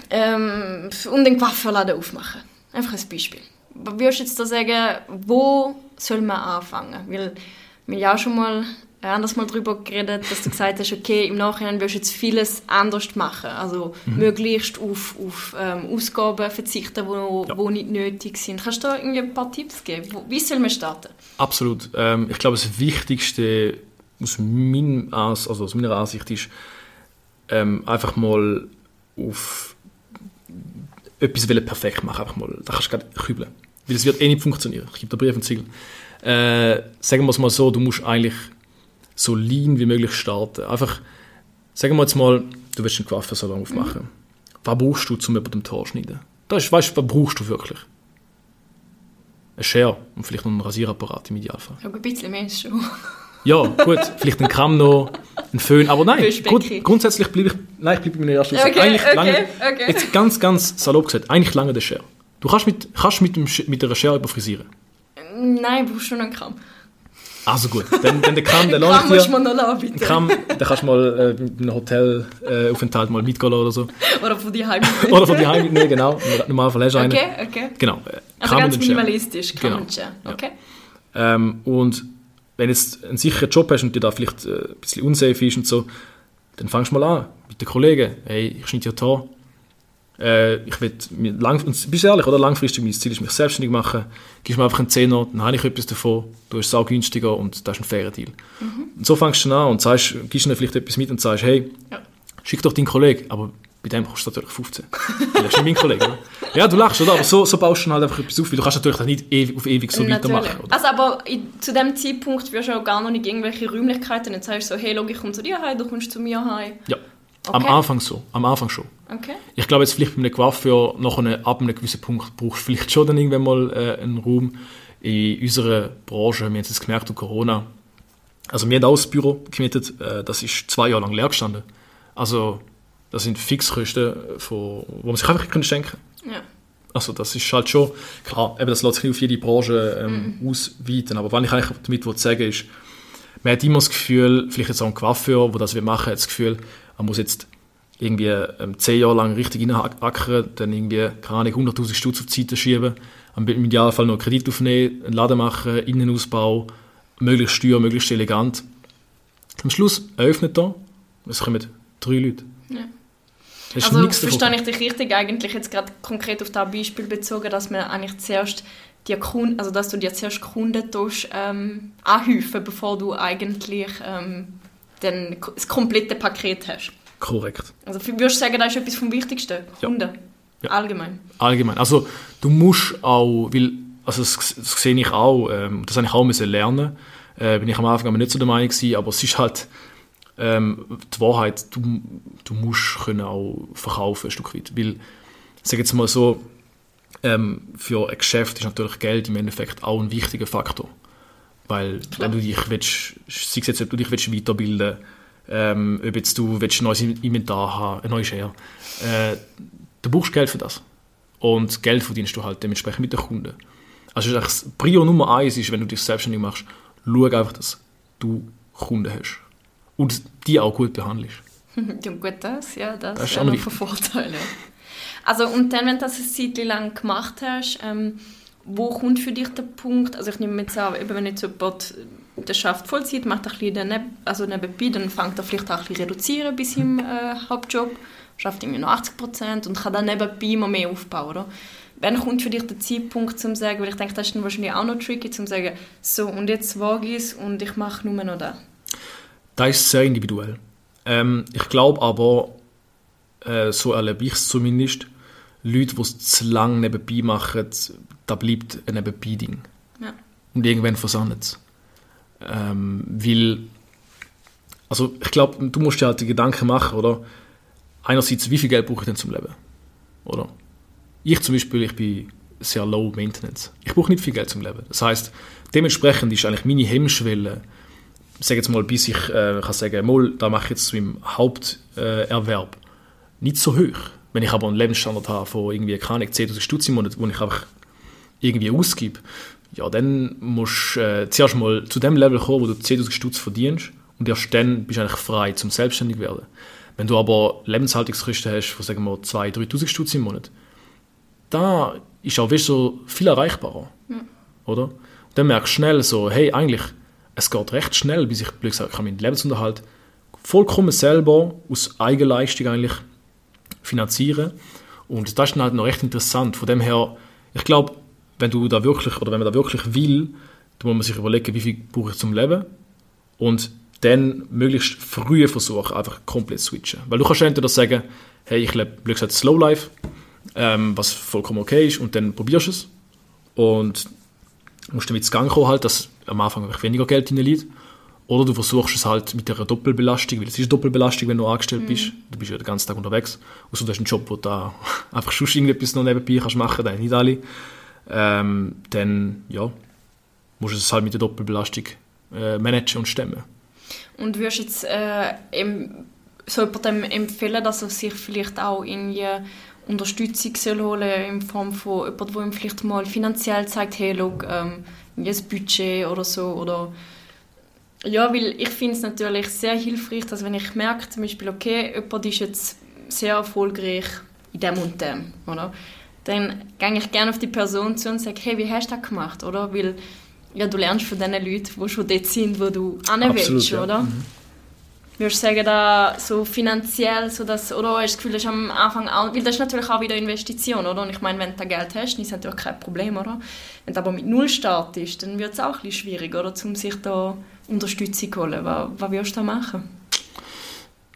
ähm, und den Coiffeurladen aufmachen. Einfach ein Beispiel. würdest du jetzt da sagen, wo soll man anfangen? Weil wir ja auch schon mal anders mal darüber geredet, dass du gesagt hast, okay, im Nachhinein willst du jetzt vieles anders machen. Also mhm. möglichst auf, auf ähm, Ausgaben verzichten, die ja. Wo nicht nötig sind. Kannst du da irgendwie ein paar Tipps geben? Wie soll man starten? Absolut. Ähm, ich glaube, das Wichtigste aus, mein, also aus meiner Ansicht ist, ähm, einfach mal auf etwas perfekt machen. Einfach mal, da kannst du gerade kübeln. Weil es wird eh nicht funktionieren. Ich gebe dir Brief und Ziegel. Äh, sagen wir es mal so, du musst eigentlich so lean wie möglich starten. Einfach, sagen wir jetzt mal, du willst einen Coiffeursalon aufmachen. Mhm. Was brauchst du, um über dem Tor zu schneiden? Da ist, weißt du, was brauchst du wirklich? Ein Schere und vielleicht noch ein Rasierapparat im Idealfall. Ja, ein bisschen mehr schon. Ja, gut, vielleicht ein Kamm noch, ein Föhn, aber nein, grund, grundsätzlich bleibe ich, nein, ich bleibe bei meiner ersten okay, eigentlich okay, lange, okay. jetzt ganz, ganz salopp gesagt, eigentlich lange der Schere. Du kannst mit, kannst mit, dem, mit der Schere überfrisieren. Nein, du brauchst schon einen Kamm. Also gut, dann, dann der Kamm, der musst du mir noch lassen, bitte. Den kannst du mal äh, in einem Hotelaufenthalt äh, mal mitgehen oder so. oder von die Heim Oder von die Heim mitnehmen, genau. Normalerweise hast du einen. Okay, okay. Genau. Äh, also ganz minimalistisch, Kamm genau. Okay. Ja. Ähm, und wenn du jetzt einen sicheren Job hast und dir da vielleicht äh, ein bisschen unsafe ist und so, dann fangst du mal an mit den Kollegen. Hey, ich schneide ja Haar äh, ich will lang, und bist ehrlich, oder langfristig mein Ziel ist, mich selbstständig machen, gibst mir einfach einen Zehner, dann habe ich etwas davon, du es auch günstiger und das ist ein fairer Deal. Mhm. Und so fängst du an und sagst, gibst dir vielleicht etwas mit und sagst, hey, ja. schick doch deinen Kollegen, aber bei dem kostet es natürlich 15. das ist nicht mein Kollege, oder? Ja, du lachst, oder? Aber so, so baust du halt einfach etwas auf, weil du kannst natürlich nicht ewig, auf ewig so natürlich. weitermachen. Oder? Also aber in, zu dem Zeitpunkt wirst du auch gar noch nicht irgendwelche Räumlichkeiten, dann sagst du so, hey, log, ich komme zu dir heim, du kommst zu mir heim. Ja. Okay. Am Anfang so, am Anfang schon. Okay. Ich glaube jetzt vielleicht bei einem Coiffeur nach einem, ab einem gewissen Punkt brauchst du vielleicht schon dann irgendwann mal äh, einen Raum. In unserer Branche, wir haben es gemerkt durch Corona, also wir haben auch das Büro gemietet, äh, das ist zwei Jahre lang leer gestanden. Also das sind Fixkosten, von, wo man sich einfach können schenken Ja. Also das ist halt schon, klar, eben das lässt sich nicht auf jede Branche ähm, mhm. ausweiten, aber was ich eigentlich damit sagen ist, man hat immer das Gefühl, vielleicht jetzt auch ein Coiffeur, der das machen will, hat das Gefühl, man muss jetzt irgendwie ähm, zehn Jahre lang richtig reinhackern, dann irgendwie, keine Ahnung, 100'000 Stutz auf die Seite schieben, im Idealfall noch Kredit aufnehmen, einen Laden machen, Innenausbau, möglichst steuer, möglichst elegant. Am Schluss eröffnet er, es kommen drei Leute. Ja. Also verstehe ich dich richtig eigentlich jetzt gerade konkret auf das Beispiel bezogen, dass man eigentlich zuerst die Kunden, also dass du dir zuerst Kunden tust, ähm, anhäufen, bevor du eigentlich ähm, dann das komplette Paket hast. Korrekt. Also würdest du sagen, das ist etwas vom Wichtigsten? Kunden? Ja. Allgemein? Allgemein. Also du musst auch, weil, also das, das sehe ich auch, ähm, das habe ich auch müssen lernen, äh, bin ich am Anfang aber nicht so der Meinung gewesen, aber es ist halt ähm, die Wahrheit, du, du musst können auch verkaufen ein Stück weit, weil, sag jetzt mal so, ähm, für ein Geschäft ist natürlich Geld im Endeffekt auch ein wichtiger Faktor. Weil Klar. wenn du dich willst, sei es jetzt, ob du dich willst weiterbilden ähm, ob jetzt du willst ein neues Inventar haben, ein neues Share, äh, du brauchst Geld für das. Und Geld verdienst du halt dementsprechend mit den Kunden. Also das Prio Nummer eins ist, wenn du dich selbstständig machst, schau einfach, dass du Kunden hast. Und die auch gut behandelst. ja, gut, das, ja, das, das ist ja noch von Vorteil. Also, und dann, wenn du das eine Zeit lang gemacht hast, ähm, wo kommt für dich der Punkt, also ich nehme jetzt an, wenn jetzt jemand der schafft Vollzeit, macht ein bisschen daneben, also nebenbei, dann fängt er vielleicht auch ein bisschen reduzieren bei seinem äh, Hauptjob, schafft irgendwie noch 80 Prozent und kann dann nebenbei immer mehr aufbauen, oder? Wann kommt für dich der Zeitpunkt, zum zu sagen, weil ich denke, das ist dann wahrscheinlich auch noch tricky, zum zu sagen, so und jetzt wage ich es und ich mache nur noch das? Das ist sehr individuell. Ähm, ich glaube aber, äh, so erlebe ich es zumindest, Leute, die es zu lange nebenbei machen, da bleibt ein Nebenbei-Ding. Ja. Und irgendwann versandet es. Ähm, weil, also ich glaube, du musst dir halt die Gedanken machen, oder? Einerseits, wie viel Geld brauche ich denn zum Leben? Oder? Ich zum Beispiel, ich bin sehr low maintenance. Ich brauche nicht viel Geld zum Leben. Das heißt, dementsprechend ist eigentlich meine Hemmschwelle, sage jetzt mal, bis ich äh, kann sagen, mal, da mache ich jetzt zu meinem Haupterwerb, äh, nicht so hoch. Wenn ich aber einen Lebensstandard habe von irgendwie, keine 10'000 Stutz im Monat, wo ich einfach irgendwie ausgebe, ja, dann musst du äh, zuerst mal zu dem Level kommen, wo du 10'000 Stutz verdienst und erst dann bist du eigentlich frei zum selbstständig werden. Wenn du aber Lebenshaltungskosten hast von, sagen wir, 2'000, 3'000 Stutz im Monat, da ist auch weißt, so viel erreichbarer. Oder? Und dann merkst du schnell so, hey, eigentlich, es geht recht schnell, bis ich blöd gesagt, kann meinen Lebensunterhalt vollkommen selber aus Eigenleistung eigentlich finanzieren. Und das ist dann halt noch recht interessant. Von dem her, ich glaube, wenn du da wirklich, oder wenn man da wirklich will, dann muss man sich überlegen, wie viel brauche ich zum Leben und dann möglichst früh versuchen, einfach komplett zu switchen. Weil du kannst entweder sagen, hey, ich lebe, wie gesagt, Slow Life, ähm, was vollkommen okay ist, und dann probierst du es und musst damit ins Gang kommen, halt, dass am Anfang weniger Geld liegt. Oder du versuchst es halt mit einer Doppelbelastung, weil es ist eine Doppelbelastung, wenn du angestellt bist. Du bist ja den ganzen Tag unterwegs. Außer du hast einen Job, wo du da einfach schon irgendetwas noch nebenbei kannst machen, dann nicht alle. Ähm, dann, ja, musst du es halt mit der Doppelbelastung äh, managen und stemmen. Und würdest du jetzt äh, em, so jemandem empfehlen, dass er sich vielleicht auch irgendwie Unterstützung soll holen in Form von jemandem, der ihm vielleicht mal finanziell zeigt, hey, schau, ähm, ein Budget oder so, oder ja, weil ich finde es natürlich sehr hilfreich, dass wenn ich merke, zum Beispiel, okay, jemand ist jetzt sehr erfolgreich in dem und dem, oder? Dann gehe ich gerne auf die Person zu und sage, hey, wie hast du das gemacht, oder? Weil ja, du lernst von den Leuten, die schon dort sind, wo du hin willst, ja. oder? Mhm. Würdest du sagen, da so finanziell, so dass, oder hast du das Gefühl, das ist am Anfang auch, weil das ist natürlich auch wieder Investition, oder? Und ich meine, wenn du da Geld hast, dann ist natürlich kein Problem, oder? Wenn du aber mit Null startest, dann wird es auch ein bisschen schwierig, oder? Um sich da Unterstützung zu holen. Was, was würdest du da machen?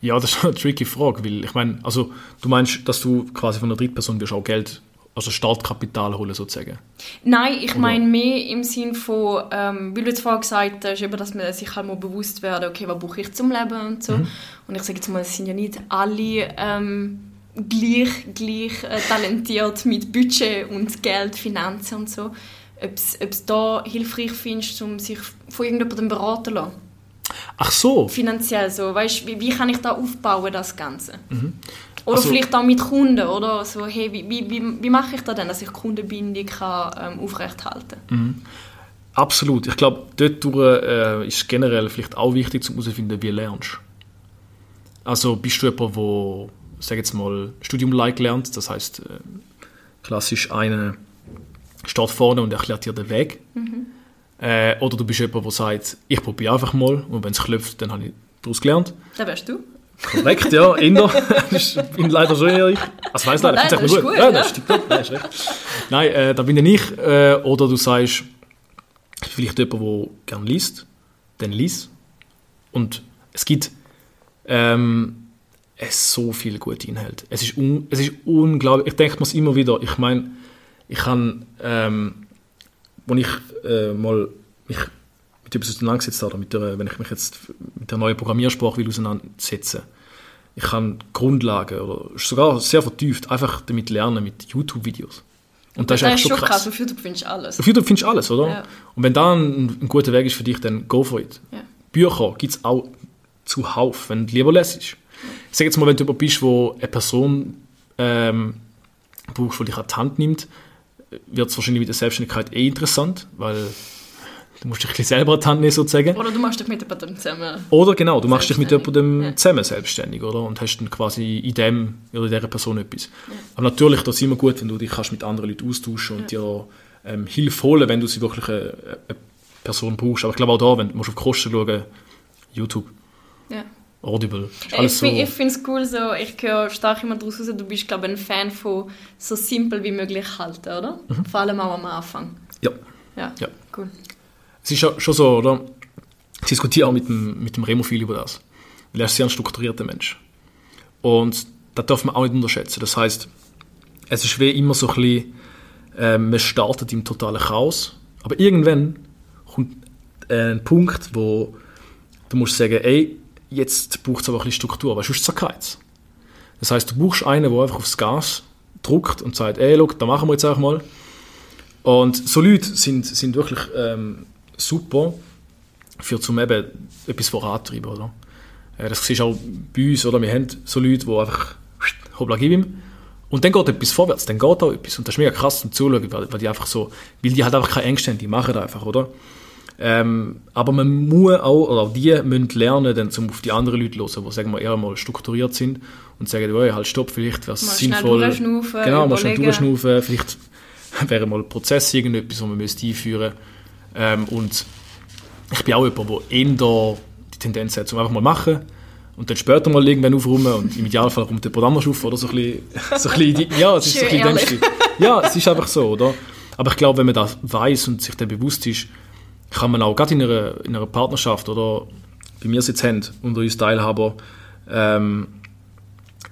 Ja, das ist eine tricky Frage, weil ich meine, also du meinst, dass du quasi von einer Drittperson wirst auch Geld, also Startkapital holen sozusagen? Nein, ich Oder? meine mehr im Sinn von, ähm, weil du jetzt vorhin gesagt hast, eben, dass man sich halt mal bewusst werden, okay, was brauche ich zum Leben und so. Und ich sage jetzt mal, es sind ja nicht alle ähm, gleich, gleich äh, talentiert mit Budget und Geld, Finanzen und so. Ob du da hilfreich findest, um sich von irgendjemandem beraten zu lassen. Ach so, Finanziell so, weißt, wie, wie kann ich da aufbauen, das Ganze? Oder Mhm. Also- vielleicht auch mit Kunden, oder? So, hey, wie, wie, wie, wie mache ich das denn, dass ich Kundenbindung kann, ähm, aufrechthalten kann? absolut. Ich glaube, dort durch, äh, ist generell vielleicht auch wichtig, um herauszufinden, wie lernst. Also bist du jemand, der, sag jetzt mal, Studium-like lernt, das heißt äh, klassisch einer steht vorne und erklärt dir den Weg. Äh, oder du bist jemand, der sagt, ich probiere einfach mal und wenn es klopft, dann habe ich daraus gelernt. Da wärst du. Korrekt, ja, Inder. ich bin leider schon ehrlich. Also weiss leider, ich find's das echt ist gut, Ja, ja. das stimmt. Ja, Nein, ist recht. Nein, äh, da bin ich. Äh, oder du sagst, vielleicht jemand, der gerne liest, dann liest. Und es gibt ähm, es so viele gute Inhalte. Es ist, es ist unglaublich. Ich denke mir es immer wieder. Ich meine, ich kann, ähm, wenn ich äh, mal mich mit etwas auseinandergesetzt habe, oder mit der, wenn ich mich jetzt mit der neuen Programmiersprache will auseinandersetzen ich kann Grundlagen oder sogar sehr vertieft einfach damit lernen mit YouTube-Videos. Und das ist eigentlich schon krass. Auf YouTube findest du alles. Auf YouTube findest du alles, oder? Ja. Und wenn da ein, ein guter Weg ist für dich, dann go for it. Ja. Bücher gibt es auch zuhauf, wenn du lieber lesest. Ich sage jetzt mal, wenn du jemand bist, wo eine Person ähm, brauchst, die dich an die Hand nimmt, wird es wahrscheinlich mit der Selbstständigkeit eh interessant, weil du musst dich ein bisschen selber an die Hand nehmen, sozusagen. Oder du machst dich mit jemandem zusammen. Oder genau, du machst dich mit jemandem ja. zusammen selbstständig, oder? Und hast dann quasi in dem oder in dieser Person etwas. Aber natürlich, das ist immer gut, wenn du dich kannst mit anderen Leuten austauschen und dir ähm, Hilfe holen, wenn du sie wirklich eine, eine Person brauchst. Aber ich glaube auch da, wenn du musst auf die Kosten schauen, YouTube, Ja. Audible, Ich, alles so. ich finde es cool, so, ich höre stark immer daraus raus, du bist, glaube ein Fan von so simpel wie möglich halten, oder? Vor allem auch am Anfang. Ja, Ja, Mhm. Ja. cool. es ist ja schon so, oder? Ich diskutiere auch mit dem, mit dem Remo viel über das. Weil er ist sehr ein strukturierter Mensch. Und das darf man auch nicht unterschätzen. Das heißt, es ist wie immer so ein bisschen, ähm, man startet im totalen Chaos, aber irgendwann kommt äh, ein Punkt, wo du musst sagen, ey, jetzt braucht es aber ein bisschen Struktur, weil sonst zerkeilt es. Das heißt, du brauchst einen, der einfach aufs Gas drückt und sagt, ey, look, da machen wir jetzt einfach mal. Und so Leute sind, sind wirklich ähm, super für zum eben etwas vorantreiben, oder? Äh, das du auch bei uns, oder? Wir haben so Leute, die einfach hoppla, gib ihm. Und dann geht etwas vorwärts, dann geht auch etwas. Und das ist mega krass zum Zuschauen, weil, weil die einfach so, weil die halt einfach keine Ängste haben, die machen das einfach, oder? Ähm, aber man muss auch, oder die müssen lernen, dann zum auf die anderen Leute hören, die sagen wir, eher mal strukturiert sind und sagen, oh, halt stopp, vielleicht wäre es sinnvoll. Durchschnaufen, genau, mal schnell durchschnaufen, vielleicht wäre mal ein Prozess irgendetwas, den man müsste einführen. Ähm, Und ich bin auch jemand, der eher die Tendenz hat, zum einfach mal machen und dann später mal irgendwann aufräumen und im Idealfall kommt jemand anders auf oder? So ein bisschen, so ein bisschen ja, es ist so ein bisschen Ja, es ist einfach so, oder? Aber ich glaube, wenn man das weiß und sich dann bewusst ist, kann man auch gerade in einer, in einer Partnerschaft oder wie wir es jetzt haben, unter uns Teilhaber, ähm,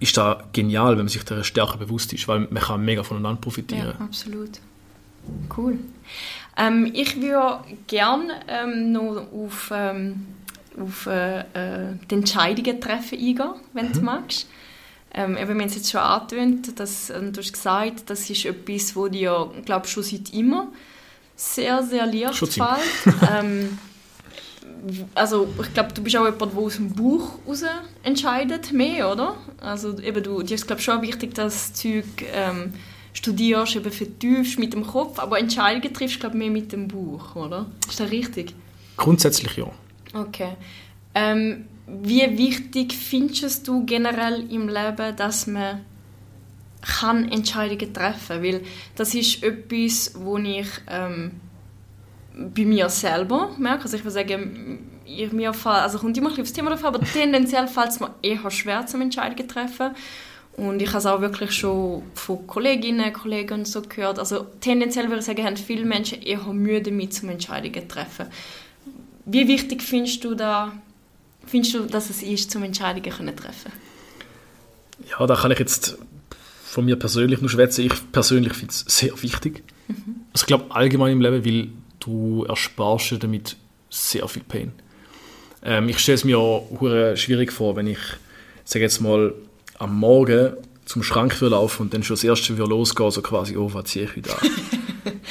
ist da genial, wenn man sich der stärker bewusst ist, weil man kann mega voneinander profitieren. Ja, absolut. Cool. Ähm, ich würde gerne ähm, noch auf, ähm, auf äh, äh, die Entscheidungen treffen eingehen, wenn mhm. du magst. Ähm, eben, wir haben es jetzt schon angetönt, dass, äh, du hast gesagt, das ist etwas, wo dir, glaube schon seit immer sehr, sehr leicht fällt. ähm, also ich glaube, du bist auch jemand, der aus dem Buch heraus entscheidet, mehr, oder? Also eben, du, dir ist glaube schon wichtig, dass du Zeug ähm, studierst, eben vertiefst mit dem Kopf, aber Entscheidungen triffst glaube mehr mit dem Buch, oder? Ist das richtig? Grundsätzlich ja. Okay. Ähm, wie wichtig findest du generell im Leben, dass man kann Entscheidungen treffen Weil das ist etwas, wo ich ähm, bei mir selber merke. Also ich würde sagen, ich, mir fall, also kommt immer ein bisschen aufs Thema drauf, aber tendenziell fällt es mir eher schwer, zum Entscheidungen zu treffen. Und ich habe es auch wirklich schon von Kolleginnen, Kollegen so gehört. Also tendenziell würde ich sagen, haben viele Menschen eher Mühe damit, zum Entscheidungen zu treffen. Wie wichtig findest du da, findest du, dass es ist, zum Entscheidungen zu treffen? Ja, da kann ich jetzt von mir persönlich nur schwätzen. Ich persönlich finde es sehr wichtig. Mhm. Also ich glaube allgemein im Leben, weil du ersparst dir damit sehr viel Pain. Ähm, ich stelle es mir auch schwierig vor, wenn ich, sage jetzt mal, am Morgen zum Schrank laufen und dann schon das erste wieder losgehen, so quasi, oh, was ziehe ich wieder an?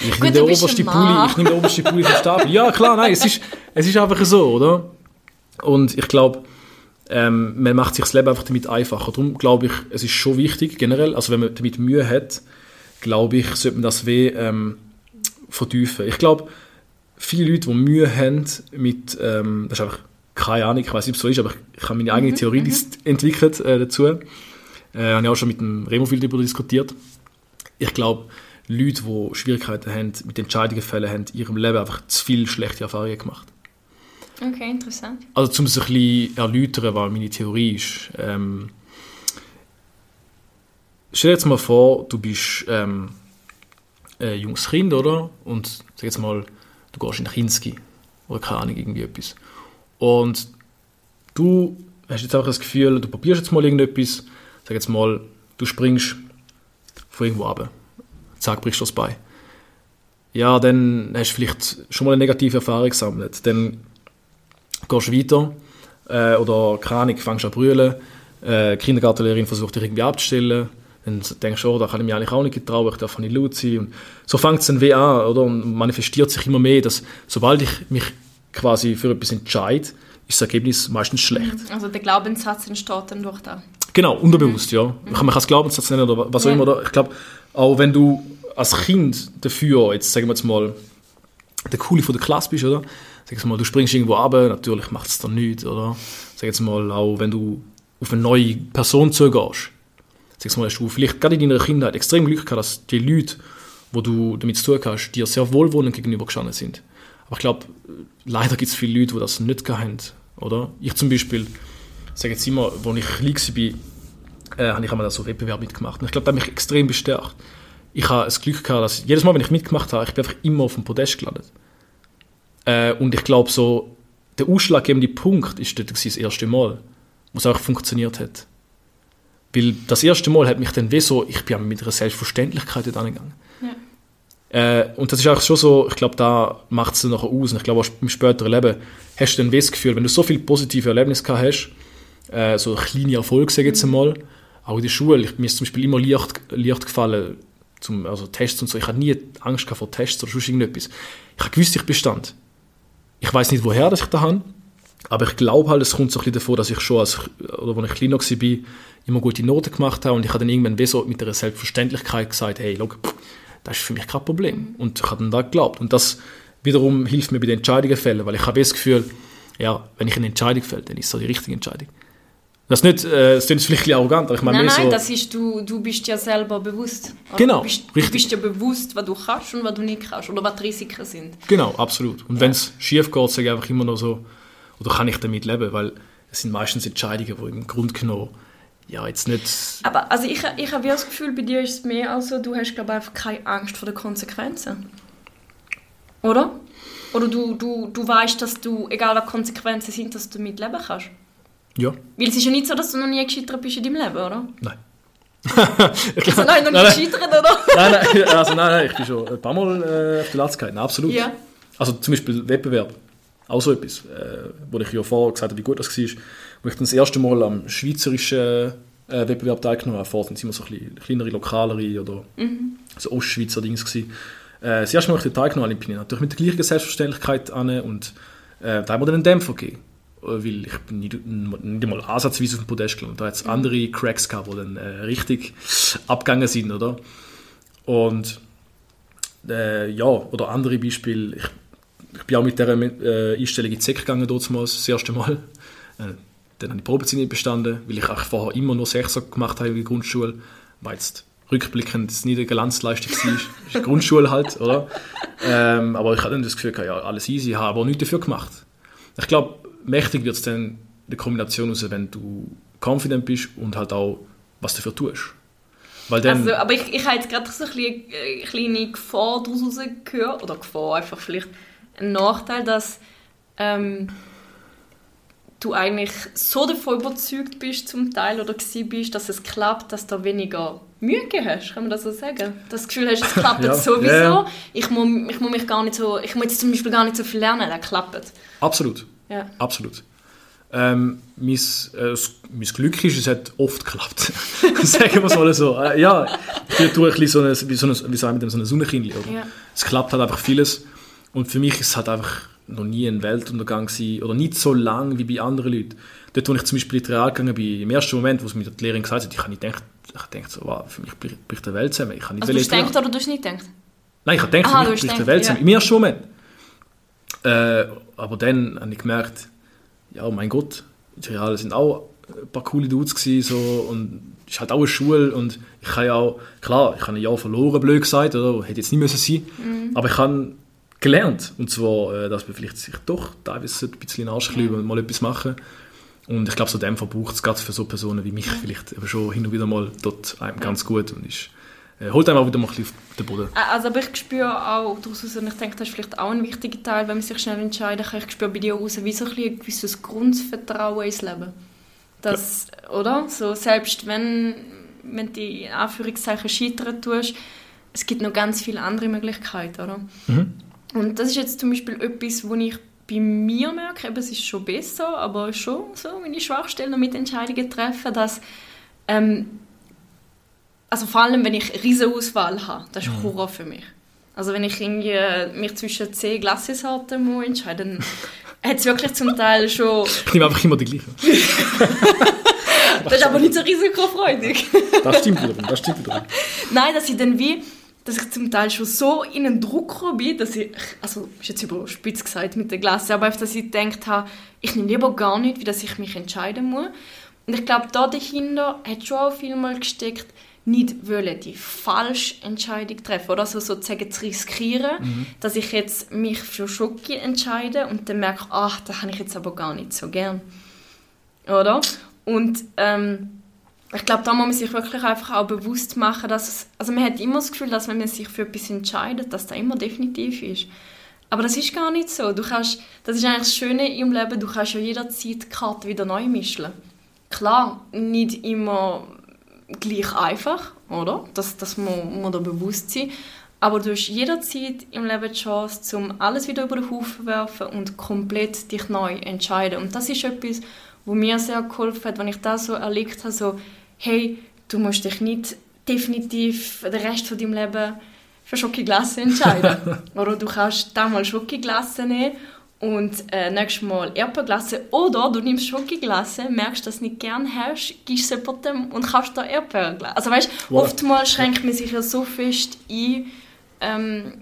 Ich nehme den obersten Pulli, ich nehme den obersten Pulli vom Stapel. Ja, klar, nein, es ist, es ist einfach so, oder? Und ich glaube, ähm, man macht sich das Leben einfach damit einfacher. Darum glaube ich, es ist schon wichtig, generell, also wenn man damit Mühe hat, glaube ich, sollte man das weh ähm, vertiefen. Ich glaube, viele Leute, die Mühe haben mit, ähm, das ist einfach keine Ahnung, ich weiß nicht, ob es so ist, aber ich, habe meine eigene mhm, Theorie mhm. entwickelt äh, dazu. Äh, habe ich auch schon mit dem Remo viel darüber diskutiert. Ich glaube, Leute, die Schwierigkeiten haben, mit Entscheidungen fällen, haben in ihrem Leben einfach zu viele schlechte Erfahrungen gemacht. Okay, interessant. Also, um es ein bisschen erläutern, was meine Theorie ist. Ähm, stell dir jetzt mal vor, du bist ähm, ein junges Kind, oder? Und sag jetzt mal, du gehst in Kinski oder keine Ahnung, irgendwie etwas. Und du hast jetzt auch das Gefühl, du probierst jetzt mal irgendetwas, sag jetzt mal, du springst von irgendwo ab, zack, brichst du das Bein. Ja, dann hast du vielleicht schon mal eine negative Erfahrung gesammelt. Dann gehst weiter äh, oder keine Ahnung, fängst an zu brüllen, äh, die Kindergartenlehrerin versucht dich irgendwie abzustellen, dann denkst du, oh, da kann ich mich eigentlich auch nicht getrauen, ich darf nicht laut sein. Und so fängt es dann wie an, oder? Und manifestiert sich immer mehr, dass sobald ich mich quasi für etwas entscheide, ist das Ergebnis meistens schlecht. Mhm. Also der Glaubenssatz entsteht dann durch da. Genau, unterbewusst, mhm. ja. Mhm. Man kann es Glaubenssatz nennen oder was auch ja. immer. Ich glaube, auch wenn du als Kind dafür, jetzt sagen wir jetzt mal, der Coole von der Klasse bist, oder? Sag jetzt mal, du springst irgendwo ab, natürlich macht es dann nichts, oder? Sag jetzt mal, auch wenn du auf eine neue Person zugehst, sag mal, hast du vielleicht gerade in deiner Kindheit extrem Glück gehabt, dass die Leute, wo du damit zu tun hast, dir sehr wohlwollend gegenüber gestanden sind. Aber ich glaube, leider gibt es viele Leute, die das nicht haben, oder? Ich zum Beispiel, sage jetzt immer, als ich klein war, äh, habe ich einmal so Wettbewerb mitgemacht. Und ich glaube, das hat mich extrem bestärkt. Ich habe das Glück gehabt, dass jedes Mal, wenn ich mitgemacht habe, ich bin einfach immer auf dem Podest gelandet. Äh, und ich glaube, so, der ausschlaggebende Punkt ist dort das erste Mal, wo es auch funktioniert hat. Weil das erste Mal hat mich dann wie so, ich bin mit einer Selbstverständlichkeit dort angegangen. Ja. Äh, und das ist auch schon so, ich glaube, da macht es dann nachher aus. Und ich glaube, auch im späteren Leben hast du dann das Gefühl, wenn du so viele positive Erlebnisse gehabt hast, äh, so kleine Erfolge, sage ich jetzt mhm. einmal, auch in der Schule, ich, mir ist zum Beispiel immer leicht, leicht gefallen, zum, also Tests und so, ich hatte nie Angst vor Tests oder sonst irgendetwas. Ich habe gewusst, ich bestand. Ich weiß nicht, woher das ich da habe, aber ich glaube halt, es kommt so ein bisschen davor, dass ich schon, als, oder als ich kleiner war, immer gute Noten gemacht habe und ich habe dann irgendwann wie so mit der Selbstverständlichkeit gesagt, hey, look, das ist für mich kein Problem. Und ich habe dann da geglaubt. Und das wiederum hilft mir bei den Entscheidungen fällen, weil ich habe das Gefühl, ja, wenn ich eine Entscheidung fälle, dann ist es so die richtige Entscheidung. Das ist nicht, äh, das klingt vielleicht ein arrogant, aber ich meine Nein, nein, so, das ist, du, du bist ja selber bewusst. Oder? Genau, Du bist, richtig. du bist ja bewusst, was du kannst und was du nicht kannst. Oder was die Risiken sind. Genau, absolut. Und wenn es schief geht, sage ich einfach immer noch so, oder kann ich damit leben, weil es sind meistens Entscheidungen, die im Grunde genommen ja jetzt nicht... Aber also ich, ich habe ja das Gefühl, bei dir ist es mehr also, du hast glaube einfach keine Angst vor den Konsequenzen. Oder? Oder du, du, du weißt, dass du, egal was Konsequenzen sind, dass du damit leben kannst. Ja, Weil es ist ja nicht so, dass du noch nie gescheitert bist in deinem Leben, oder? nein. Also nein, noch nie gescheitert, oder? nein, nein, also nein, nein, ich bin schon ein paar Mal äh, auf der Latz gehalten, absolut. Ja. Also zum Beispiel Wettbewerb, auch so etwas, äh, wo ich ja vorher gesagt habe, wie gut das war, wo ich dann das erste Mal am schweizerischen äh, Wettbewerb teilgenommen habe. Vorher waren es immer so ein bisschen kleinere, lokalere oder so Ostschweizer Dings gewesen. Äh, das erste Mal, als ich teilgenommen habe, bin ich natürlich mit der gleichen Selbstverständlichkeit an und äh, da haben wir dann einen Dämpfer gegeben. Äh, Weil ich bin nicht, nicht einmal ansatzweise auf dem Podest gelandet. Da hat es andere Cracks gehabt, die dann äh, richtig abgegangen sind, oder? Und äh, ja, oder andere Beispiele. Ich, ich bin auch mit dieser äh, Einstellung in die gegangen, damals, das erste Mal. Äh, dann habe ich die Probezeit nicht bestanden, weil ich eigentlich vorher immer nur Sechser gemacht habe in der Grundschule, weil jetzt rückblickend es nicht eine Glanzleistung war. ist die Grundschule halt, oder? Ähm, aber ich hatte dann das Gefühl, ja, alles easy, ich habe aber nichts dafür gemacht. Ich glaube, mächtig wird es dann der Kombination raus, wenn du confident bist und halt auch was dafür tust. Weil dann, Also, aber ich, ich habe jetzt gerade so ein bisschen, äh, kleine Gefahr daraus rausgehört, oder Gefahr, einfach vielleicht ein Nachteil, dass ähm, du eigentlich so davon überzeugt bist zum Teil oder gewesen bist, dass es klappt, dass du weniger Mühe hast, kann man das so sagen? Das Gefühl hast, es klappt Ja. sowieso, ja. Ich, muss, ich muss mich gar nicht so, ich muss jetzt zum Beispiel gar nicht so viel lernen, das klappt. absolut. Ja. Absolut. Ähm, mein, äh, mein Glück ist, es hat oft geklappt. Sagen wir es mal so. Äh, ja, ich durch ein bisschen so eine, wie, so eine, wie sagen wir, so eine Sonnenkindli. Oder? Ja. Es klappt halt einfach vieles. Und für mich ist es halt einfach noch nie ein Weltuntergang gewesen, oder nicht so lang wie bei anderen Leuten. Dort, wo ich zum Beispiel in die Real gegangen bin, im ersten Moment, wo es mir die Lehrerin gesagt hat, ich habe nicht gedacht, ich gedacht so, wow, für mich bricht die Welt zusammen. Ich habe nicht Also du hast gedacht oder du hast nicht gedacht? Nein, ich habe gedacht, Aha, für mich bricht die Welt ja. zusammen. Im ersten Moment. Äh, aber dann habe ich gemerkt, ja, mein Gott, die Reale sind auch ein paar coole Dudes gewesen, so, und es ist halt auch eine Schule und ich kann ja auch, klar, ich habe ein Jahr verloren, blöd gesagt, oder, hätte jetzt nicht müssen sein, Mhm. aber ich habe gelernt, und zwar, äh, dass man vielleicht sich doch teilweise ein bisschen in den Arsch klüben und mal etwas machen. Und ich glaube, so dem verbraucht es gerade für so Personen wie mich vielleicht eben schon hin und wieder mal dort einem ganz gut und ist, holt einem auch wieder mal ein bisschen auf den Boden. Also, aber ich spüre auch daraus raus, und ich denke, das ist vielleicht auch ein wichtiger Teil, wenn man sich schnell entscheiden kann, ich spüre bei dir raus, wie so ein, ein gewisses Grundvertrauen ins Leben. Das, oder? So, selbst wenn, wenn du in Anführungszeichen scheitern tust, es gibt noch ganz viele andere Möglichkeiten, oder? Und das ist jetzt zum Beispiel etwas, wo ich bei mir merke, eben, es ist schon besser, aber schon so meine Schwachstellen mit Entscheidungen treffen, dass ähm, also vor allem, wenn ich eine riesige Auswahl habe, das ist Horror für mich. Also wenn ich irgendwie mich zwischen zehn Glassesorten muss entscheiden muss, hat es wirklich zum Teil schon... Ich nehme einfach immer die gleichen. Das ist aber nicht so risikofreudig. Das stimmt wiederum, das stimmt wiederum. Nein, dass ich dann wie, dass ich zum Teil schon so in einen Druck bin, dass ich, also ist jetzt überspitzt gesagt mit der Glasse, aber einfach, dass ich gedacht habe, ich nehme lieber gar nicht, wie dass ich mich entscheiden muss. Und ich glaube, da dahinter hat schon auch viel mal gesteckt, nicht wollen die falsche Entscheidung treffen oder also sozusagen zu riskieren, dass ich jetzt mich für Schoki entscheide und dann merke, ach, das habe ich jetzt aber gar nicht so gern. Oder? Und ähm, ich glaube, da muss man sich wirklich einfach auch bewusst machen, dass es, also man hat immer das Gefühl, dass wenn man sich für etwas entscheidet, dass das immer definitiv ist. Aber das ist gar nicht so. Du kannst, das ist eigentlich das Schöne im Leben, du kannst ja jederzeit die Karte wieder neu mischen. Klar, nicht immer gleich einfach, oder? Das, das muss man da bewusst sein. Aber du hast jederzeit im Leben die Chance, um alles wieder über den Haufen zu werfen und komplett dich neu entscheiden. Und das ist etwas, wo mir sehr geholfen hat, wenn ich das so erlebt habe, so, hey, du musst dich nicht definitiv den Rest von deinem Leben für Schokoglasse entscheiden. oder du kannst damals Schokoglasse nehmen und äh, nächstes Mal Erdbeerglasse. Oder du nimmst Schokoglasse, merkst, dass du nicht gern hast, gibst es jemandem und kaufst da Erdbeerglasse. Also weißt, Wow. oftmals schränkt man sich ja so fest ein, ähm,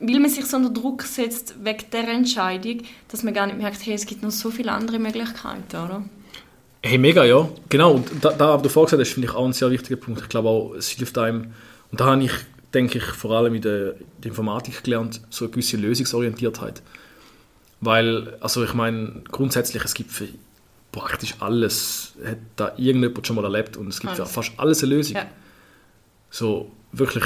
weil man sich so unter Druck setzt wegen der Entscheidung, dass man gar nicht merkt, hey, es gibt noch so viele andere Möglichkeiten, oder? Hey, mega, ja. Genau. Und da, da was du vorhin gesagt hast, finde ich auch ein sehr wichtiger Punkt. Ich glaube auch, es hilft einem, und da habe ich, denke ich, vor allem in der, der Informatik gelernt, so eine gewisse Lösungsorientiertheit. Weil, also ich meine, grundsätzlich, es gibt für praktisch alles, hat da irgendjemand schon mal erlebt und es gibt für Alles. fast alles eine Lösung. Ja. So, wirklich,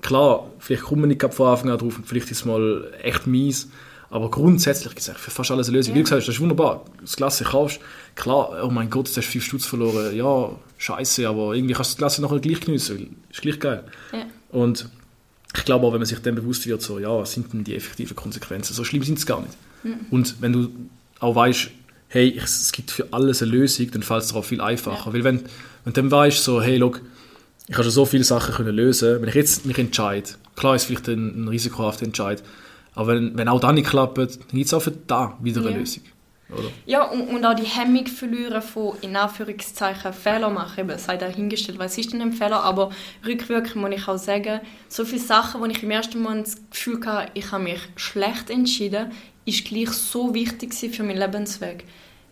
klar, vielleicht kommt man nicht von Anfang an drauf und vielleicht ist es mal echt mies, aber grundsätzlich eigentlich für fast alles eine Lösung. Wie Ja. du gesagt hast, das ist wunderbar. Das Glas kaufst, klar, oh mein Gott, jetzt hast du fünf Stutz verloren, ja, scheiße, aber irgendwie kannst du das Glas nachher gleich geniessen, weil ist gleich geil. Ja. Und ich glaube auch, wenn man sich dann bewusst wird, so, ja, was sind denn die effektiven Konsequenzen? So schlimm sind es gar nicht. Und wenn du auch weißt, hey, ich- es gibt für alles eine Lösung, dann fällt es dir auch viel einfacher. Weil wenn, wenn du dann weißt, so, hey, look, ich habe schon so viele Sachen können lösen, wenn ich jetzt mich entscheide, klar ist vielleicht ein, ein risikohafter Entscheid, aber wenn, wenn auch das nicht klappt, dann gibt es auch für da wieder eine Ja. Lösung. Oder? Ja, und, und auch die Hemmung verlieren von, in Anführungszeichen, Fehler machen. Eben, sei dahingestellt, was ist denn ein Fehler? Aber rückwirkend muss ich auch sagen, so viele Sachen, wo ich im ersten Moment das Gefühl hatte, ich habe mich schlecht entschieden, ist gleich so wichtig für meinen Lebensweg.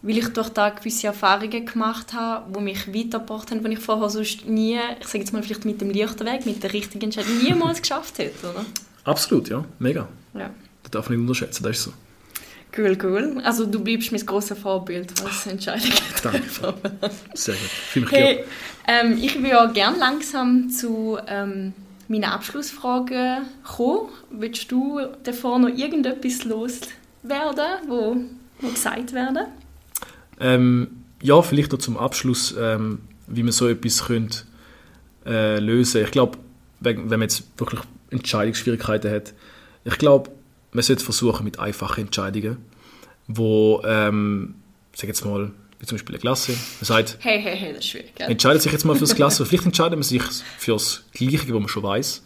Weil ich durch da gewisse Erfahrungen gemacht habe, die mich weitergebracht haben, die ich vorher sonst nie, ich sage jetzt mal vielleicht mit dem leichten Weg, mit der richtigen Entscheidung, niemals geschafft hätte, oder? Absolut, ja, mega. Ja. Das darf man nicht unterschätzen, das ist so. Cool, cool. Also du bleibst mein grosses Vorbild, was Entscheidungen Danke. Sehr gut. Mich Hey, ähm, ich würde ja gerne langsam zu ähm, meinen Abschlussfragen kommen. Willst du davor noch irgendetwas loswerden, wo, wo gesagt werden? Ähm, ja, vielleicht noch zum Abschluss, ähm, wie man so etwas könnte, äh, lösen Ich glaube, wenn, wenn man jetzt wirklich Entscheidungsschwierigkeiten hat, ich glaube, man sollte versuchen mit einfachen Entscheidungen, wo, ähm, ich sage jetzt mal, wie zum Beispiel eine Klasse, man sagt, Hey, hey, hey, das ist schwierig, gell? entscheidet sich jetzt mal fürs Klasse, vielleicht entscheidet man sich fürs Gleiche, wo man schon weiß,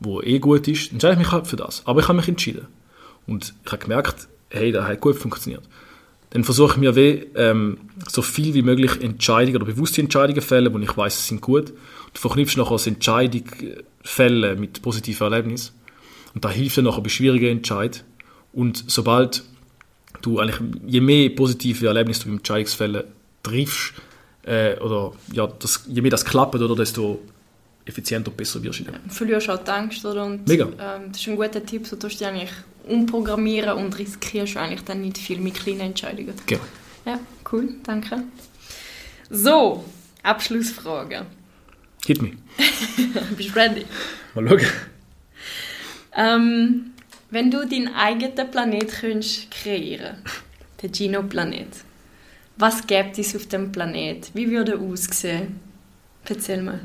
wo eh gut ist, entscheide ich mich halt für das. Aber ich habe mich entschieden. Und ich habe gemerkt, hey, das hat gut funktioniert. Dann versuche ich mir weh, ähm, so viel wie möglich Entscheidungen oder bewusste Entscheidungen fällen, wo ich weiß, sie sind gut. Und verknüpfst nachher das Entscheidung äh, fällen mit positiven Erlebnissen. Und da hilft dir nachher bei schwierigen Entscheid. Und sobald du eigentlich, je mehr positive Erlebnisse du im Entscheidungsfällen triffst, äh, oder ja, das, je mehr das klappt, oder, desto effizienter und besser wirst du verlierst auch die Angst, oder? Und, Mega. Ähm, das ist ein guter Tipp, so tust du dich eigentlich umprogrammieren und riskierst eigentlich dann nicht viel mit kleinen Entscheidungen. Genau. Ja, cool, danke. So, Abschlussfrage. Hit me. Bist du ready? Mal schauen. Ähm, wenn du deinen eigenen Planet könntest kreieren der Gino-Planet, was gäbe es auf dem Planet? Wie würde er aussehen? Erzähl mal.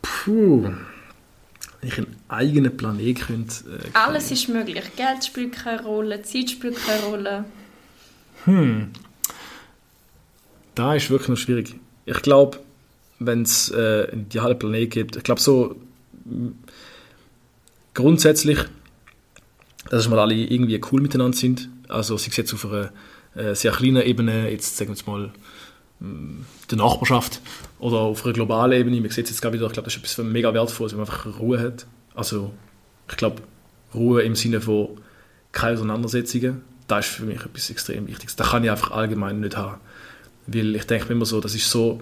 Puh. Wenn ich einen eigenen Planet könnte. Äh, Alles ist möglich. Geld spielt keine Rolle, Zeit spielt keine Rolle. Hm. Da ist wirklich noch schwierig. Ich glaube, wenn es äh, einen idealen Planet gibt, ich glaube so grundsätzlich, dass wir alle irgendwie cool miteinander sind. Also sei es jetzt auf einer äh, sehr kleinen Ebene, jetzt sagen wir jetzt mal m, der Nachbarschaft oder auf einer globalen Ebene. Man sieht es jetzt gerade wieder, ich glaube, das ist etwas mega wertvolles, wenn man einfach Ruhe hat. Also ich glaube, Ruhe im Sinne von keine Auseinandersetzungen, das ist für mich etwas extrem Wichtiges. Das kann ich einfach allgemein nicht haben. Weil ich denke mir immer so, das ist so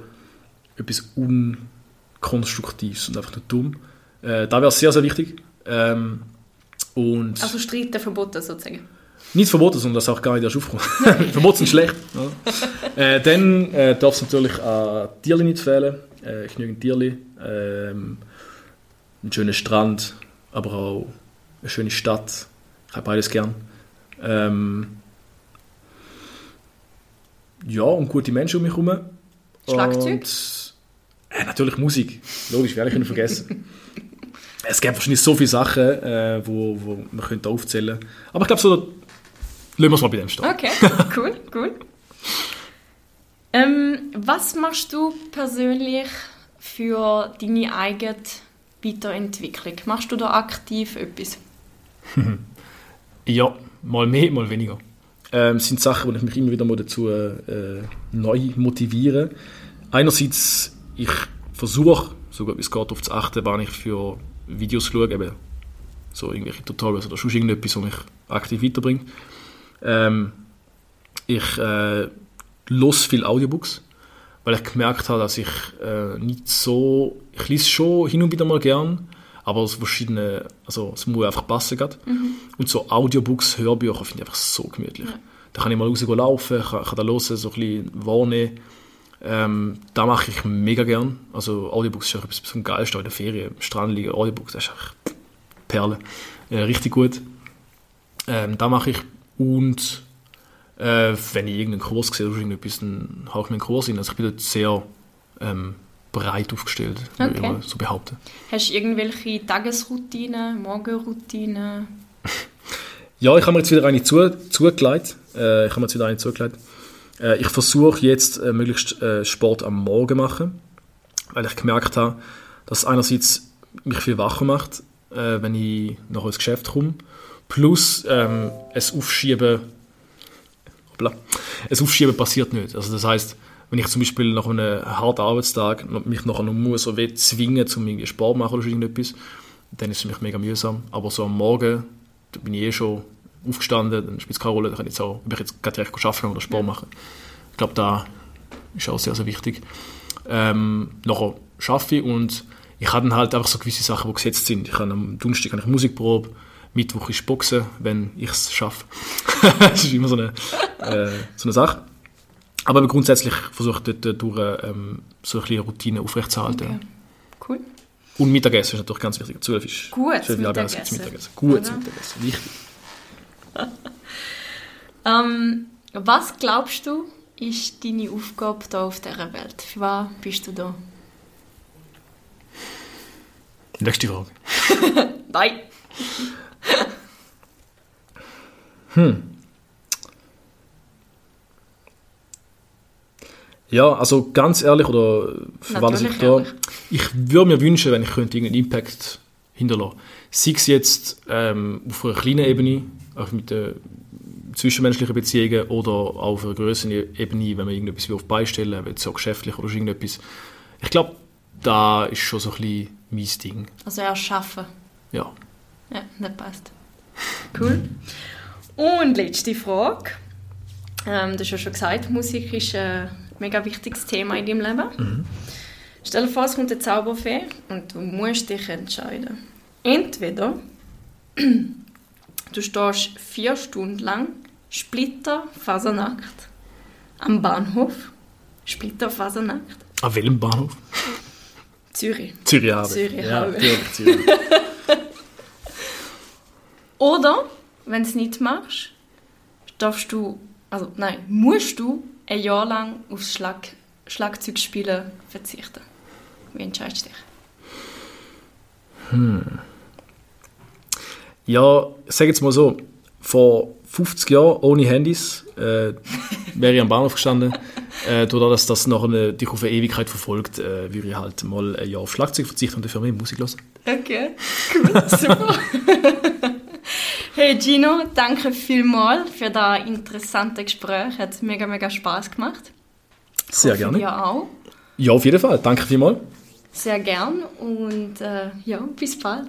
etwas Unkonstruktives und einfach nur dumm. Äh, da wäre es sehr, sehr wichtig. Ähm, und Also streiten verboten sozusagen. nicht verboten, sondern das auch gar nicht aufkommen. Verboten sind schlecht. Ja. Äh, dann äh, darf es natürlich an Tierli nicht fehlen. Äh, genügend Tierli. Ähm, einen schönen Strand, aber auch eine schöne Stadt. Ich habe beides gern. Ähm, ja, und gute Menschen um mich herum. Schlagzeug? Und, äh, natürlich Musik. Logisch, werde ich nicht vergessen. es gibt wahrscheinlich so viele Sachen, äh, wo, wo man könnte aufzählen Aber ich glaube, so, lassen wir es mal bei dem stehen. Okay, cool, cool. Ähm, was machst du persönlich für deine eigene Weiterentwicklung? Machst du da aktiv etwas? Ja, mal mehr, mal weniger. Ähm, es sind Sachen, wo ich mich immer wieder mal dazu äh, neu motiviere. Einerseits, ich versuche, so gut wie es geht, darauf zu achten, wann ich für Videos schaue, eben so irgendwelche Tutorials oder sonst irgendetwas, was mich aktiv weiterbringt. Ähm, ich äh, los viel Audiobooks, weil ich gemerkt habe, dass ich äh, nicht so, ich lese schon hin und wieder mal gern, aber es verschiedene, also es muss einfach passen grad. Und so Audiobooks, Hörbücher finde ich einfach so gemütlich. Da kann ich mal rausgehen laufen, kann, kann da hören, so ein bisschen wahrnehmen. Ähm, da mache ich mega gern. Also Audiobooks ist auch etwas zum Geilsten in der Ferien. Am Strand liegen, Audiobooks, das ist einfach Perle. Äh, richtig gut. Ähm, da mache ich und äh, wenn ich irgendeinen Kurs sehe oder irgendetwas, dann haue ich mir einen Kurs in. Also ich bin dort sehr ähm, breit aufgestellt, würde ich Okay. mal so behaupten. Hast du irgendwelche Tagesroutinen, Morgenroutinen? Ja, ich habe mir jetzt wieder eine zu, zugelegt. Äh, ich habe mir jetzt wieder eine zugelegt. Äh, ich versuche jetzt äh, möglichst äh, Sport am Morgen machen, weil ich gemerkt habe, dass einerseits mich viel wacher macht, äh, wenn ich noch ins Geschäft komme, plus ähm, es Aufschieben, hoppla, es Aufschieben passiert nicht. Also das heißt, wenn ich zum Beispiel nach einem harten Arbeitstag noch- mich nachher noch muss, so wie zwingen, um irgendwie Sport machen oder irgendetwas, dann ist es für mich mega mühsam. Aber so am Morgen bin ich eh schon aufgestanden, dann spielt es keine Rolle, dann kann ich jetzt auch, ob ich jetzt gerade direkt arbeiten oder Sport machen. Ich glaube, da ist auch sehr, sehr wichtig. Ähm, nachher arbeite ich und ich habe dann halt einfach so gewisse Sachen, die gesetzt sind. Ich habe am Donnerstag habe ich Musikprobe, Mittwoch ist Boxen, wenn ich es schaffe. das ist immer so eine, äh, so eine Sache. Aber grundsätzlich versuche ich dort durch ähm, so ein bisschen Routine aufrechtzuerhalten. Okay. Cool. Und Mittagessen ist natürlich ganz wichtig. Zwölf ist Gutes ist Mittagessen. Mittagessen. Gutes? Mittagessen, wichtig. Ähm, was glaubst du, ist deine Aufgabe hier auf dieser Welt? Für was bist du da? Nächste Frage. Nein. Ja, also ganz ehrlich, oder für was ich da... Ich würde mir wünschen, wenn ich könnte irgendeinen Impact hinterlassen Sei es jetzt ähm, auf einer kleinen Ebene, auch mit den zwischenmenschlichen Beziehungen, oder auch auf einer größeren Ebene, wenn man irgendetwas auf beistellen will, so geschäftlich oder so irgendetwas. Ich glaube, da ist schon so ein bisschen mein Ding. Also erschaffen. Ja. Ja, das passt. Cool. Und letzte Frage. Ähm, du hast ja schon gesagt, Musik ist ein mega wichtiges Thema in deinem Leben. Stell dir vor, es kommt eine Zauberfee und du musst dich entscheiden. Entweder du stehst vier Stunden lang splitterfasernackt am Bahnhof. Splitterfasernackt. An welchem Bahnhof? Zürich. Zürich habe. Zürich ja, habe. natürlich, Zürich. Oder, wenn du es nicht machst, darfst du, also nein, musst du ein Jahr lang aufs Schlag, Schlagzeugspielen verzichten. Wie entscheidest du dich? Ja, sage jetzt mal so, vor 50 Jahren ohne Handys äh, wäre ich am Bahnhof gestanden. Äh, dadurch, dass das nachher dich auf eine Ewigkeit verfolgt, äh, würde ich halt mal ein Jahr auf Schlagzeug verzichten und dafür mehr Musik hören. Okay, cool, super. hey Gino, danke vielmals für das interessante Gespräch. Hat mega, mega Spaß gemacht. Sehr Hoffe gerne. Dir auch. Ja, auf jeden Fall. Danke vielmals. Sehr gern und äh, ja, bis bald.